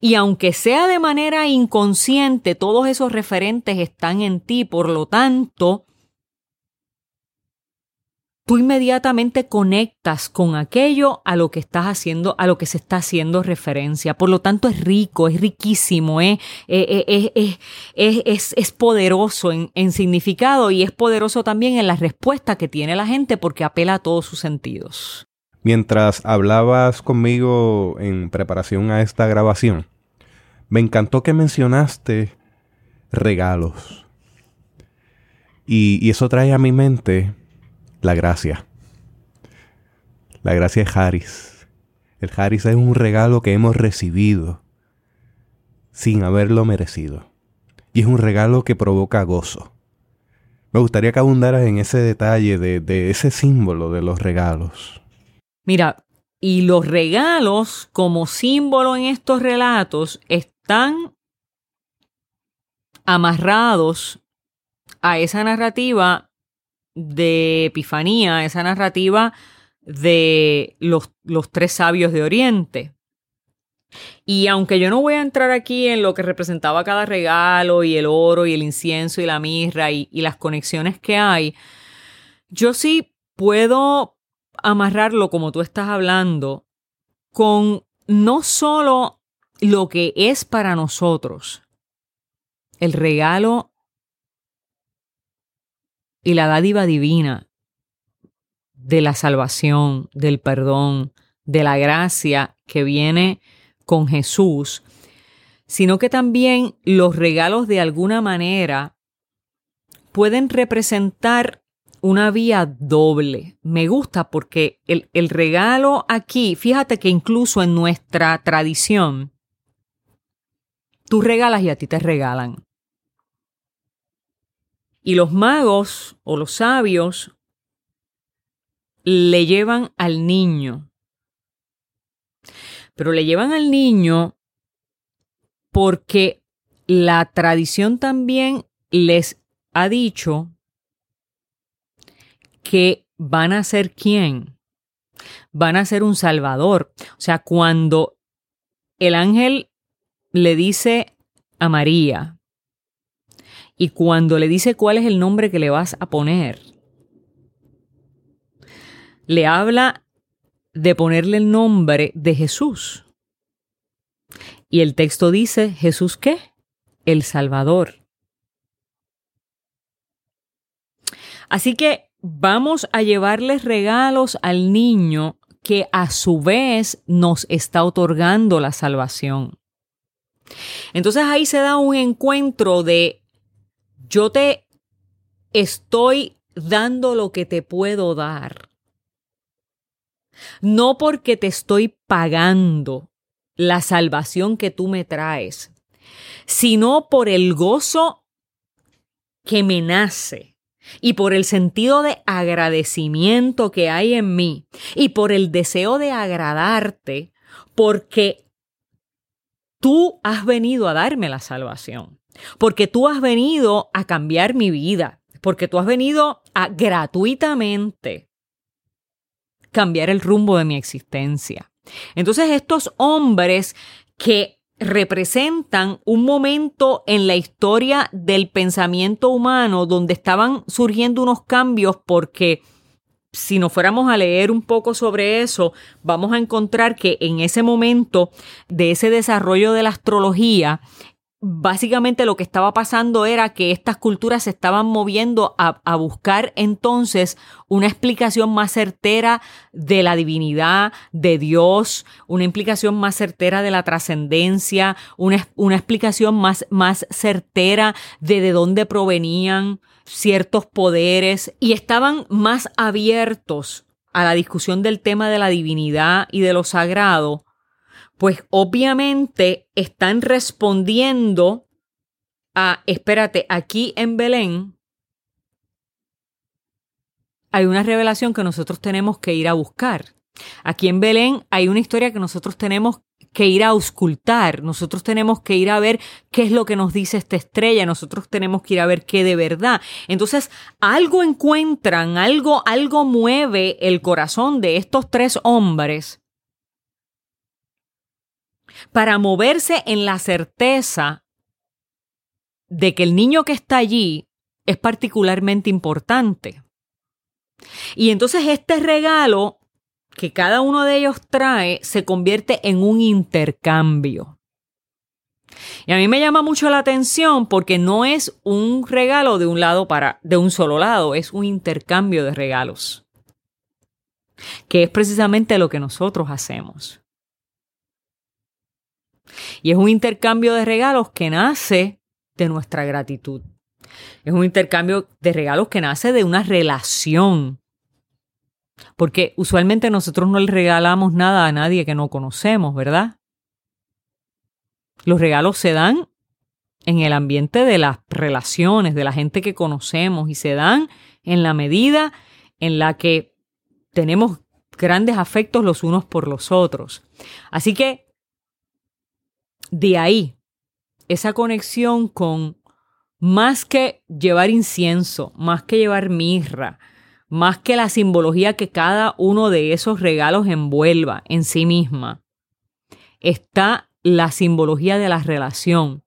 [SPEAKER 3] Y aunque sea de manera inconsciente, todos esos referentes están en ti, por lo tanto, tú inmediatamente conectas con aquello a lo que estás haciendo, a lo que se está haciendo referencia. Por lo tanto, es rico, es riquísimo, ¿eh? es, es, es, poderoso en, significado y es poderoso también en la respuesta que tiene la gente porque apela a todos sus sentidos.
[SPEAKER 1] Mientras hablabas conmigo en preparación a esta grabación, me encantó que mencionaste regalos. Y eso trae a mi mente la gracia. La gracia es Haris. El Haris es un regalo que hemos recibido sin haberlo merecido. Y es un regalo que provoca gozo. Me gustaría que abundaras en ese detalle de, de ese símbolo de los regalos.
[SPEAKER 3] Mira, y los regalos como símbolo en estos relatos están amarrados a esa narrativa de Epifanía, esa narrativa de los, los, tres sabios de Oriente. Y aunque yo no voy a entrar aquí en lo que representaba cada regalo y el oro y el incienso y la mirra y, las conexiones que hay, yo sí puedo amarrarlo como tú estás hablando con no solo lo que es para nosotros, el regalo y la dádiva divina de la salvación, del perdón, de la gracia que viene con Jesús, sino que también los regalos de alguna manera pueden representar una vía doble. Me gusta porque el, el, regalo aquí, fíjate que incluso en nuestra tradición, tú regalas y a ti te regalan. Y los magos o los sabios le llevan al niño. Pero le llevan al niño porque la tradición también les ha dicho que van a ser quién? Van a ser un salvador. O sea, cuando el ángel le dice a María, y cuando le dice cuál es el nombre que le vas a poner, le habla de ponerle el nombre de Jesús. Y el texto dice, ¿Jesús qué? El Salvador. Así que vamos a llevarles regalos al niño que a su vez nos está otorgando la salvación. Entonces ahí se da un encuentro de yo te estoy dando lo que te puedo dar. No porque te estoy pagando la salvación que tú me traes, sino por el gozo que me nace y por el sentido de agradecimiento que hay en mí y por el deseo de agradarte porque tú has venido a darme la salvación porque tú has venido a cambiar mi vida, porque tú has venido a gratuitamente cambiar el rumbo de mi existencia. Entonces estos hombres que representan un momento en la historia del pensamiento humano donde estaban surgiendo unos cambios porque si nos fuéramos a leer un poco sobre eso, vamos a encontrar que en ese momento de ese desarrollo de la astrología, básicamente lo que estaba pasando era que estas culturas se estaban moviendo a, buscar entonces una explicación más certera de la divinidad, de Dios, una implicación más certera de la trascendencia, una, una, explicación más, más certera de de dónde provenían ciertos poderes. Y estaban más abiertos a la discusión del tema de la divinidad y de lo sagrado pues obviamente están respondiendo a, espérate, aquí en Belén hay una revelación que nosotros tenemos que ir a buscar. Aquí en Belén hay una historia que nosotros tenemos que ir a auscultar, nosotros tenemos que ir a ver qué es lo que nos dice esta estrella, nosotros tenemos que ir a ver qué de verdad. Entonces, algo encuentran, algo, algo mueve el corazón de estos tres hombres para moverse en la certeza de que el niño que está allí es particularmente importante. Y entonces este regalo que cada uno de ellos trae se convierte en un intercambio. Y a mí me llama mucho la atención porque no es un regalo de un lado para de un solo lado, es un intercambio de regalos. Que es precisamente lo que nosotros hacemos. Y es un intercambio de regalos que nace de nuestra gratitud. Es un intercambio de regalos que nace de una relación porque usualmente nosotros no le regalamos nada a nadie que no conocemos, ¿verdad? Los regalos se dan en el ambiente de las relaciones, de la gente que conocemos y se dan en la medida en la que tenemos grandes afectos los unos por los otros. Así que de ahí esa conexión con más que llevar incienso, más que llevar mirra, más que la simbología que cada uno de esos regalos envuelva en sí misma, está la simbología de la relación,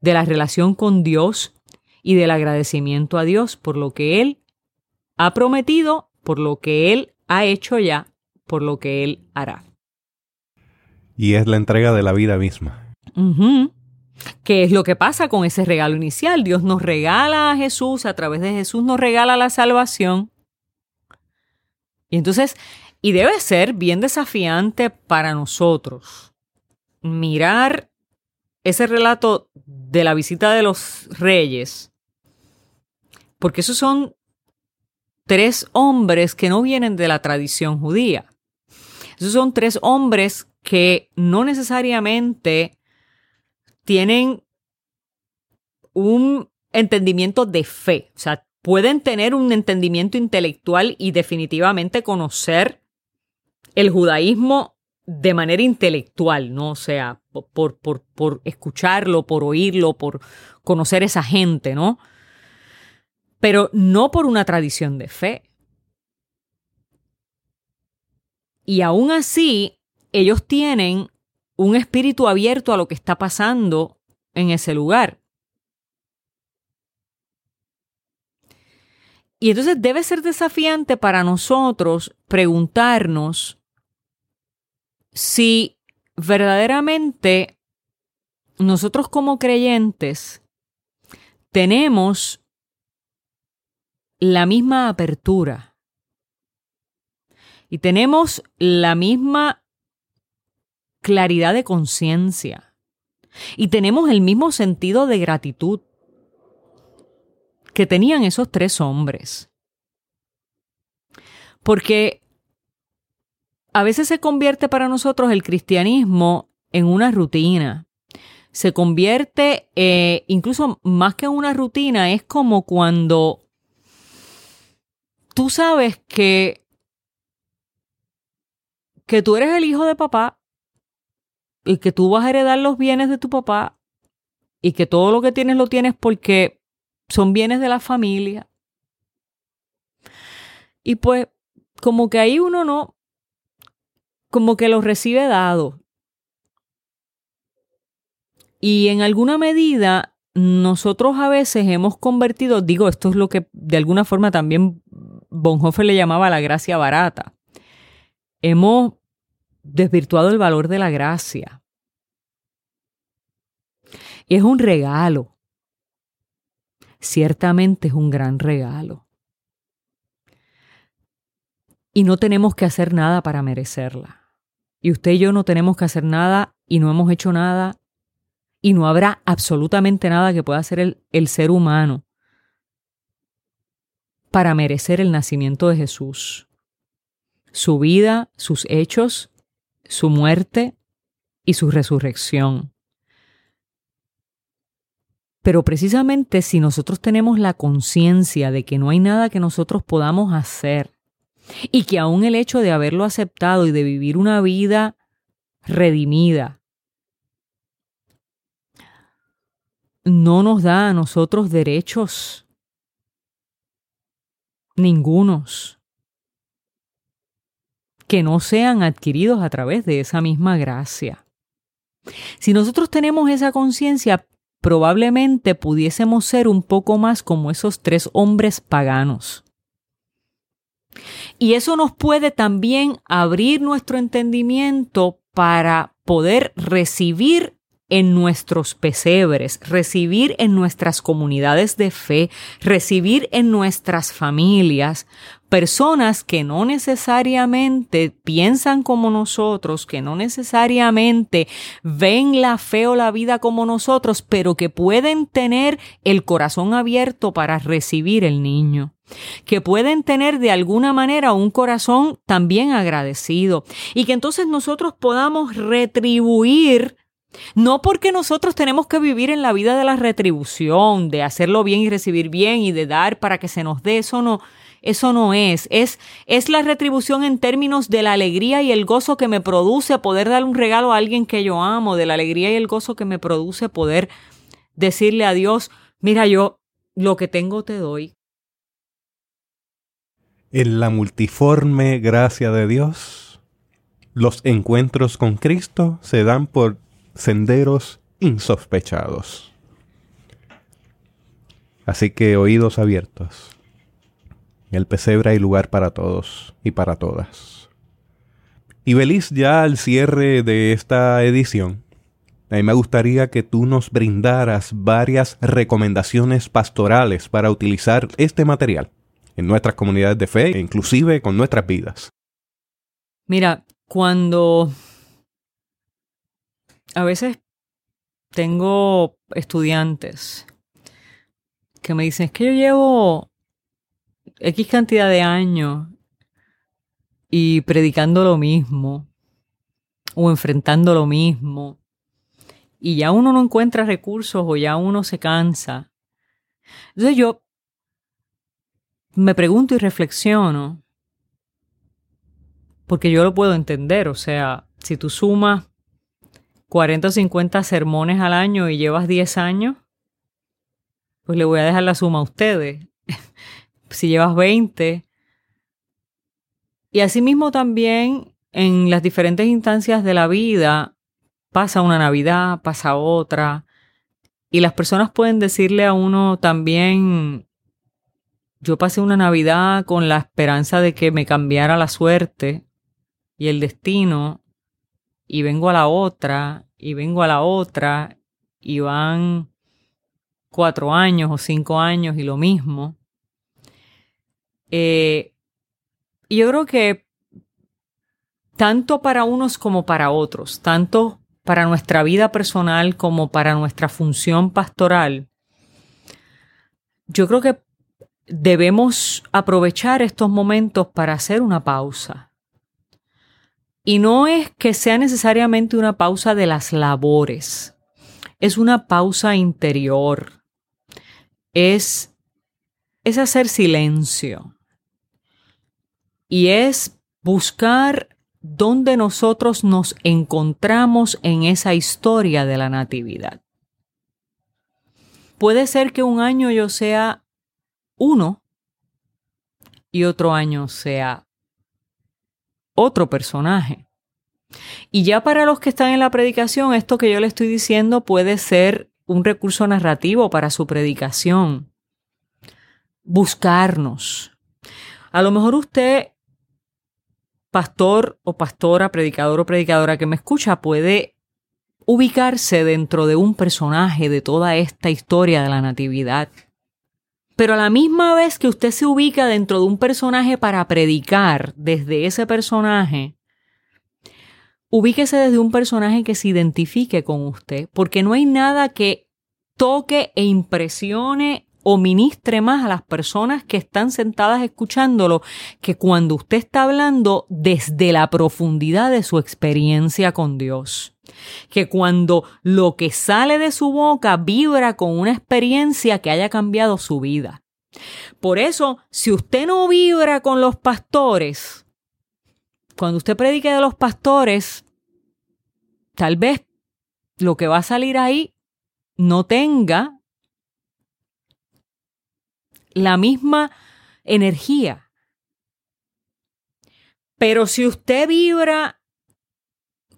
[SPEAKER 3] de la relación con Dios y del agradecimiento a Dios por lo que Él ha prometido, por lo que Él ha hecho ya, por lo que Él hará.
[SPEAKER 1] Y es la entrega de la vida misma.
[SPEAKER 3] ¿Qué es lo que pasa con ese regalo inicial? Dios nos regala a Jesús, a través de Jesús nos regala la salvación, y entonces, y debe ser bien desafiante para nosotros mirar ese relato de la visita de los reyes, porque esos son tres hombres que no vienen de la tradición judía. Esos son tres hombres que no necesariamente tienen un entendimiento de fe. O sea, pueden tener un entendimiento intelectual y definitivamente conocer el judaísmo de manera intelectual, ¿no? O sea, por, por, por escucharlo, por oírlo, por conocer esa gente, ¿no? Pero no por una tradición de fe. Y aún así, ellos tienen un espíritu abierto a lo que está pasando en ese lugar. Y entonces debe ser desafiante para nosotros preguntarnos si verdaderamente nosotros como creyentes tenemos la misma apertura y tenemos la misma claridad de conciencia y tenemos el mismo sentido de gratitud que tenían esos tres hombres. Porque a veces se convierte para nosotros el cristianismo en una rutina. Se convierte, eh, incluso más que en una rutina, es como cuando tú sabes que, que tú eres el hijo de papá y que tú vas a heredar los bienes de tu papá y que todo lo que tienes lo tienes porque son bienes de la familia. Y pues como que ahí uno no, como que los recibe dado. Y en alguna medida nosotros a veces hemos convertido, digo, esto es lo que de alguna forma también Bonhoeffer le llamaba la gracia barata. Hemos desvirtuado el valor de la gracia. Y es un regalo ciertamente es un gran regalo. Y no tenemos que hacer nada para merecerla. Y usted y yo no tenemos que hacer nada y no hemos hecho nada y no habrá absolutamente nada que pueda hacer el, el ser humano para merecer el nacimiento de Jesús. Su vida, sus hechos, su muerte y su resurrección. Pero precisamente si nosotros tenemos la conciencia de que no hay nada que nosotros podamos hacer Y que aún el hecho de haberlo aceptado y de vivir una vida redimida no nos da a nosotros derechos ningunos que no sean adquiridos a través de esa misma gracia. Si nosotros tenemos esa conciencia, probablemente pudiésemos ser un poco más como esos tres hombres paganos. Y eso nos puede también abrir nuestro entendimiento para poder recibir en nuestros pesebres, recibir en nuestras comunidades de fe, recibir en nuestras familias personas que no necesariamente piensan como nosotros, que no necesariamente ven la fe o la vida como nosotros, pero que pueden tener el corazón abierto para recibir el niño. Que pueden tener de alguna manera un corazón también agradecido. Y que entonces nosotros podamos retribuir no porque nosotros tenemos que vivir en la vida de la retribución, de hacerlo bien y recibir bien y de dar para que se nos dé, eso no, eso no es. es. Es la retribución en términos de la alegría y el gozo que me produce poder dar un regalo a alguien que yo amo, de la alegría y el gozo que me produce poder decirle a Dios, mira yo, lo que tengo te doy.
[SPEAKER 1] En la multiforme gracia de Dios, los encuentros con Cristo se dan por senderos insospechados. Así que oídos abiertos. El pesebre hay lugar para todos y para todas. Y Belis, ya al cierre de esta edición, a mí me gustaría que tú nos brindaras varias recomendaciones pastorales para utilizar este material en nuestras comunidades de fe, inclusive con nuestras vidas.
[SPEAKER 3] Mira, cuando a veces tengo estudiantes que me dicen, es que yo llevo X cantidad de años y predicando lo mismo o enfrentando lo mismo y ya uno no encuentra recursos o ya uno se cansa. Entonces yo me pregunto y reflexiono porque yo lo puedo entender, o sea, si tú sumas 40 o 50 sermones al año y llevas 10 años, pues le voy a dejar la suma a ustedes. Si llevas 20. Y asimismo también en las diferentes instancias de la vida, pasa una Navidad, pasa otra, y las personas pueden decirle a uno también, yo pasé una Navidad con la esperanza de que me cambiara la suerte y el destino, y vengo a la otra y vengo a la otra y van cuatro años o cinco años y lo mismo. Eh, yo creo que tanto para unos como para otros, tanto para nuestra vida personal como para nuestra función pastoral, yo creo que debemos aprovechar estos momentos para hacer una pausa. Y no es que sea necesariamente una pausa de las labores, es una pausa interior, es, es hacer silencio y es buscar dónde nosotros nos encontramos en esa historia de la natividad. Puede ser que un año yo sea uno y otro año sea otro personaje. Y ya para los que están en la predicación, esto que yo le estoy diciendo puede ser un recurso narrativo para su predicación. Buscarnos. A lo mejor usted, pastor o pastora, predicador o predicadora que me escucha, puede ubicarse dentro de un personaje de toda esta historia de la Natividad. Pero a la misma vez que usted se ubica dentro de un personaje para predicar desde ese personaje, ubíquese desde un personaje que se identifique con usted, porque no hay nada que toque e impresione o ministre más a las personas que están sentadas escuchándolo que cuando usted está hablando desde la profundidad de su experiencia con Dios. Que cuando lo que sale de su boca vibra con una experiencia que haya cambiado su vida. Por eso, si usted no vibra con los pastores, cuando usted predique de los pastores, tal vez lo que va a salir ahí no tenga la misma energía. Pero si usted vibra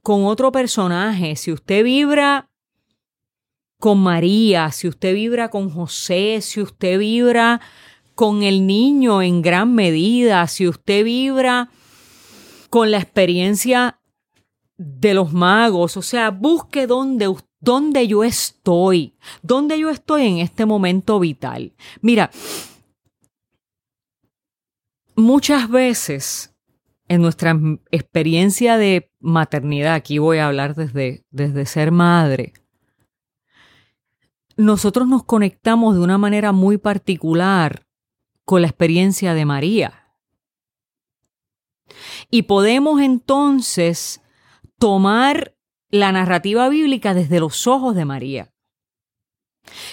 [SPEAKER 3] con otro personaje, si usted vibra con María, si usted vibra con José, si usted vibra con el niño en gran medida, si usted vibra con la experiencia de los magos, o sea, busque dónde, dónde yo estoy, dónde yo estoy en este momento vital. Mira, muchas veces en nuestra experiencia de maternidad, aquí voy a hablar desde, desde ser madre, nosotros nos conectamos de una manera muy particular con la experiencia de María. Y podemos entonces tomar la narrativa bíblica desde los ojos de María.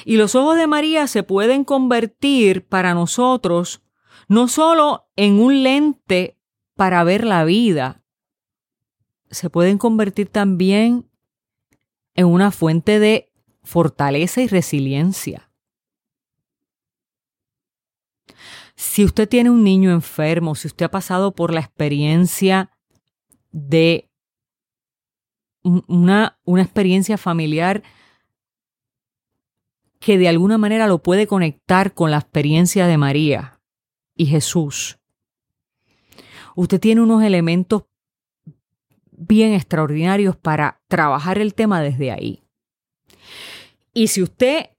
[SPEAKER 3] Y los ojos de María se pueden convertir para nosotros no solo en un lente para ver la vida, se pueden convertir también en una fuente de fortaleza y resiliencia. Si usted tiene un niño enfermo, si usted ha pasado por la experiencia de una, una experiencia familiar que de alguna manera lo puede conectar con la experiencia de María y Jesús. Usted tiene unos elementos bien extraordinarios para trabajar el tema desde ahí. Y si usted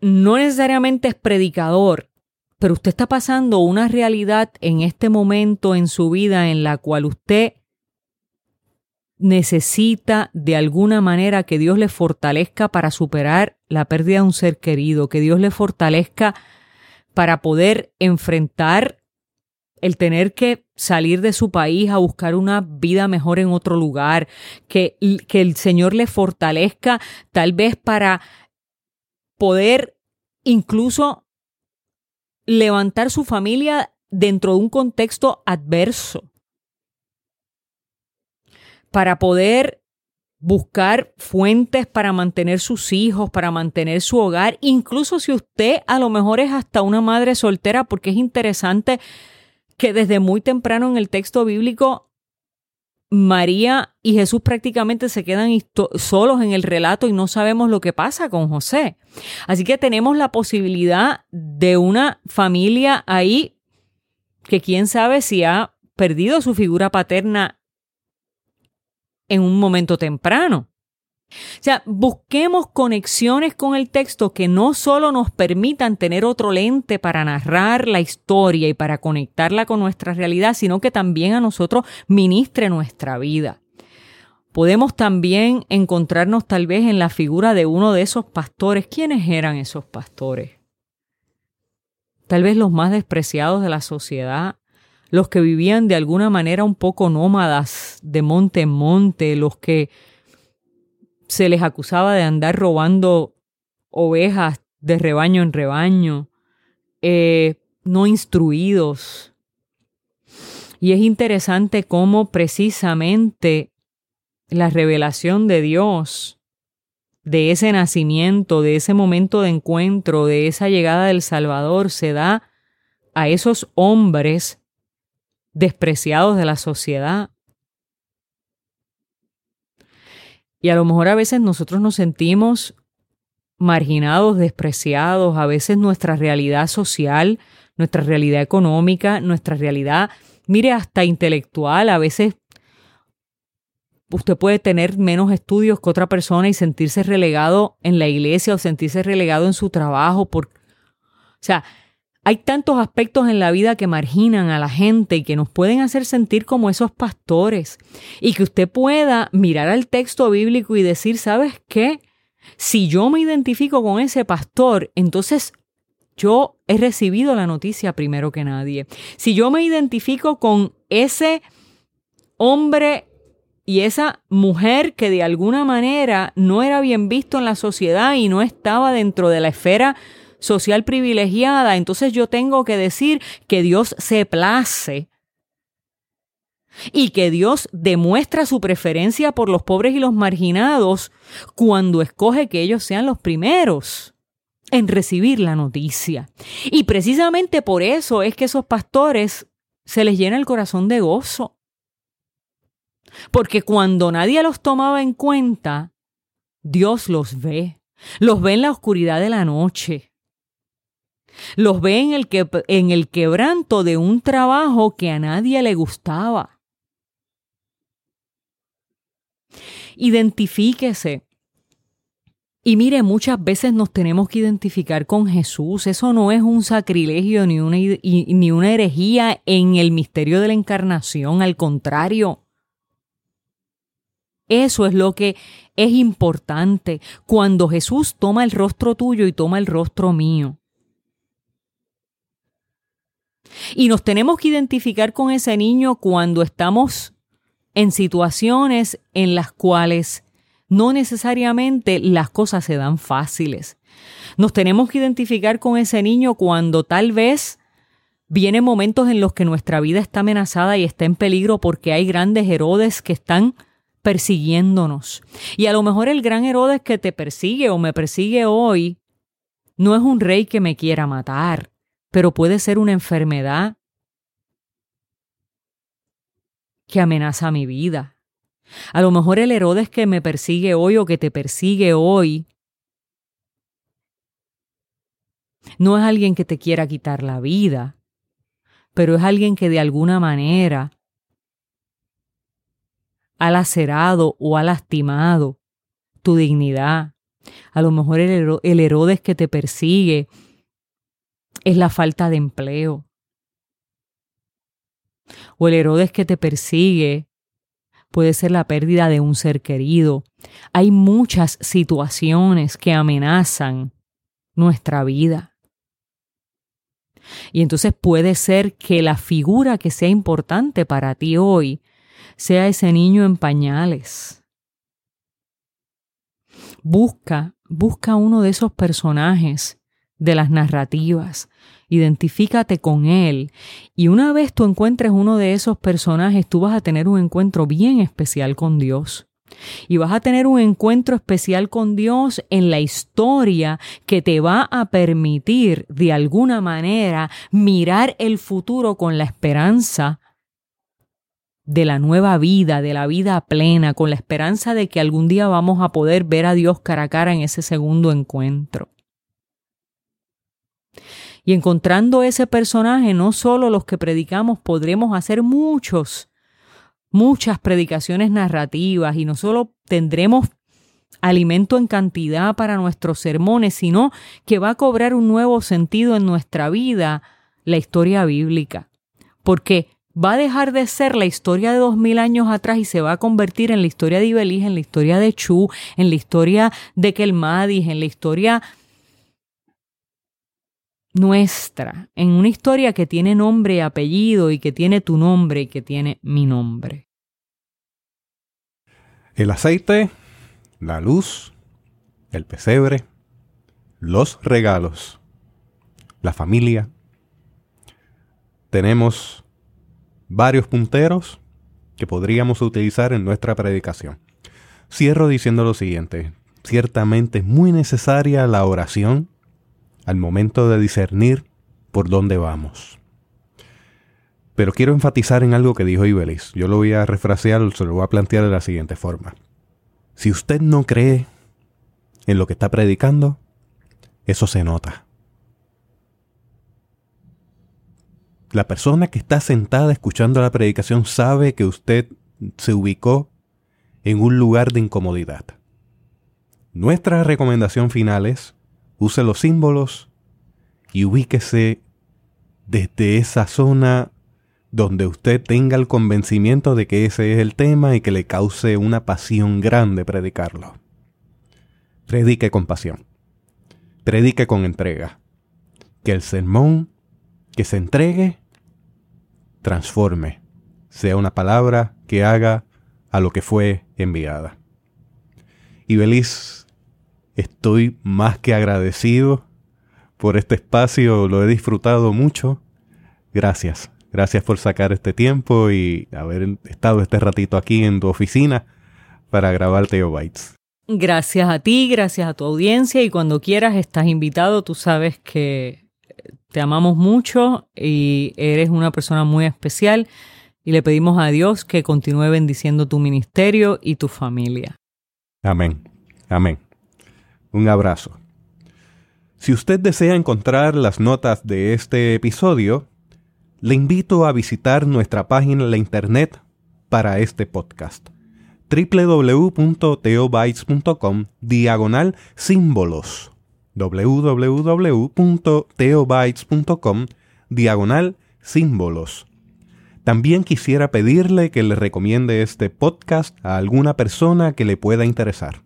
[SPEAKER 3] no necesariamente es predicador, pero usted está pasando una realidad en este momento en su vida en la cual usted necesita de alguna manera que Dios le fortalezca para superar la pérdida de un ser querido, que Dios le fortalezca para poder enfrentar el tener que salir de su país a buscar una vida mejor en otro lugar, que, que el Señor le fortalezca tal vez para poder incluso levantar su familia dentro de un contexto adverso, para poder buscar fuentes para mantener sus hijos, para mantener su hogar, incluso si usted a lo mejor es hasta una madre soltera, porque es interesante que desde muy temprano en el texto bíblico María y Jesús prácticamente se quedan solos en el relato y no sabemos lo que pasa con José. Así que tenemos la posibilidad de una familia ahí que quién sabe si ha perdido su figura paterna en un momento temprano. O sea, busquemos conexiones con el texto que no solo nos permitan tener otro lente para narrar la historia y para conectarla con nuestra realidad, sino que también a nosotros ministre nuestra vida. Podemos también encontrarnos tal vez en la figura de uno de esos pastores. ¿Quiénes eran esos pastores? Tal vez los más despreciados de la sociedad, los que vivían de alguna manera un poco nómadas de monte en monte, los que se les acusaba de andar robando ovejas de rebaño en rebaño, eh, no instruidos. Y es interesante cómo precisamente la revelación de Dios, de ese nacimiento, de ese momento de encuentro, de esa llegada del Salvador, se da a esos hombres despreciados de la sociedad, Y a lo mejor a veces nosotros nos sentimos marginados, despreciados, a veces nuestra realidad social, nuestra realidad económica, nuestra realidad, mire, hasta intelectual, a veces usted puede tener menos estudios que otra persona y sentirse relegado en la iglesia o sentirse relegado en su trabajo por o sea, hay tantos aspectos en la vida que marginan a la gente y que nos pueden hacer sentir como esos pastores. Y que usted pueda mirar al texto bíblico y decir, ¿sabes qué? Si yo me identifico con ese pastor, entonces yo he recibido la noticia primero que nadie. Si yo me identifico con ese hombre y esa mujer que de alguna manera no era bien visto en la sociedad y no estaba dentro de la esfera social privilegiada, entonces yo tengo que decir que Dios se place y que Dios demuestra su preferencia por los pobres y los marginados cuando escoge que ellos sean los primeros en recibir la noticia. Y precisamente por eso es que esos pastores se les llena el corazón de gozo. Porque cuando nadie los tomaba en cuenta, Dios los ve, los ve en la oscuridad de la noche, los ve en el, que, en el quebranto de un trabajo que a nadie le gustaba. Identifíquese. Y mire, muchas veces nos tenemos que identificar con Jesús. Eso no es un sacrilegio ni una, ni una herejía en el misterio de la encarnación. Al contrario, eso es lo que es importante cuando Jesús toma el rostro tuyo y toma el rostro mío. Y nos tenemos que identificar con ese niño cuando estamos en situaciones en las cuales no necesariamente las cosas se dan fáciles. Nos tenemos que identificar con ese niño cuando tal vez vienen momentos en los que nuestra vida está amenazada y está en peligro porque hay grandes Herodes que están persiguiéndonos. Y a lo mejor el gran Herodes que te persigue o me persigue hoy no es un rey que me quiera matar, pero puede ser una enfermedad que amenaza mi vida. A lo mejor el Herodes que me persigue hoy o que te persigue hoy no es alguien que te quiera quitar la vida, pero es alguien que de alguna manera ha lacerado o ha lastimado tu dignidad. A lo mejor el, Herodes que te persigue es la falta de empleo. O el Herodes que te persigue puede ser la pérdida de un ser querido. Hay muchas situaciones que amenazan nuestra vida. Y entonces puede ser que la figura que sea importante para ti hoy sea ese niño en pañales. Busca, busca uno de esos personajes de las narrativas, identifícate con él y una vez tú encuentres uno de esos personajes, tú vas a tener un encuentro bien especial con Dios. Y vas a tener un encuentro especial con Dios en la historia que te va a permitir de alguna manera mirar el futuro con la esperanza de la nueva vida, de la vida plena, con la esperanza de que algún día vamos a poder ver a Dios cara a cara en ese segundo encuentro. Y encontrando ese personaje, no solo los que predicamos podremos hacer muchos, muchas predicaciones narrativas y no solo tendremos alimento en cantidad para nuestros sermones, sino que va a cobrar un nuevo sentido en nuestra vida la historia bíblica. Porque va a dejar de ser la historia de dos mil años atrás y se va a convertir en la historia de Ibeliz, en la historia de Chu, en la historia de Kelmadis, en la historia nuestra, en una historia que tiene nombre y apellido y que tiene tu nombre y que tiene mi nombre.
[SPEAKER 1] El aceite, la luz, el pesebre, los regalos, la familia. Tenemos varios punteros que podríamos utilizar en nuestra predicación. Cierro diciendo lo siguiente. Ciertamente es muy necesaria la oración al momento de discernir por dónde vamos. Pero quiero enfatizar en algo que dijo Ibelis. Yo lo voy a refrasear, se lo voy a plantear de la siguiente forma. Si usted no cree en lo que está predicando, eso se nota. La persona que está sentada escuchando la predicación sabe que usted se ubicó en un lugar de incomodidad. Nuestra recomendación final es use los símbolos y ubíquese desde esa zona donde usted tenga el convencimiento de que ese es el tema y que le cause una pasión grande predicarlo. Predique con pasión. Predique con entrega. Que el sermón que se entregue transforme, sea una palabra que haga a lo que fue enviada. Y Belis, estoy más que agradecido por este espacio, lo he disfrutado mucho. Gracias, gracias por sacar este tiempo y haber estado este ratito aquí en tu oficina para grabar Teo Bytes.
[SPEAKER 3] Gracias a ti, gracias a tu audiencia y cuando quieras estás invitado, tú sabes que te amamos mucho y eres una persona muy especial y le pedimos a Dios que continúe bendiciendo tu ministerio y tu familia.
[SPEAKER 1] Amén, amén. Un abrazo. Si usted desea encontrar las notas de este episodio, le invito a visitar nuestra página en la internet para este podcast www.teobytes.com diagonal símbolos www.teobytes.com diagonal símbolos. También quisiera pedirle que le recomiende este podcast a alguna persona que le pueda interesar.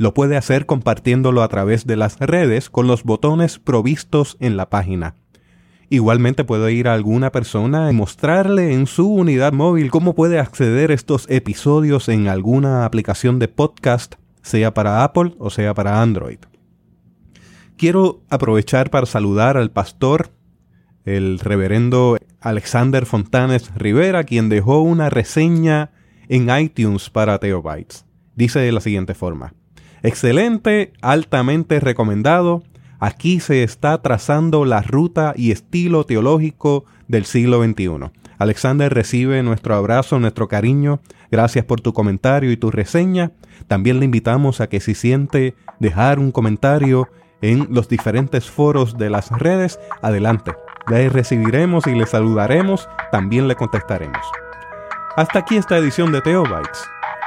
[SPEAKER 1] Lo puede hacer compartiéndolo a través de las redes con los botones provistos en la página. Igualmente puede ir a alguna persona y mostrarle en su unidad móvil cómo puede acceder a estos episodios en alguna aplicación de podcast, sea para Apple o sea para Android. Quiero aprovechar para saludar al pastor, el reverendo Alexander Fontanes Rivera, quien dejó una reseña en iTunes para Theobytes. Dice de la siguiente forma. Excelente, altamente recomendado, Aquí se está trazando la ruta y estilo teológico del siglo XXI. Alexander recibe nuestro abrazo, nuestro cariño. Gracias por tu comentario y tu reseña. También le invitamos a que si siente dejar un comentario en los diferentes foros de las redes, adelante. Le recibiremos y le saludaremos, también le contestaremos. Hasta aquí esta edición de Teobytes.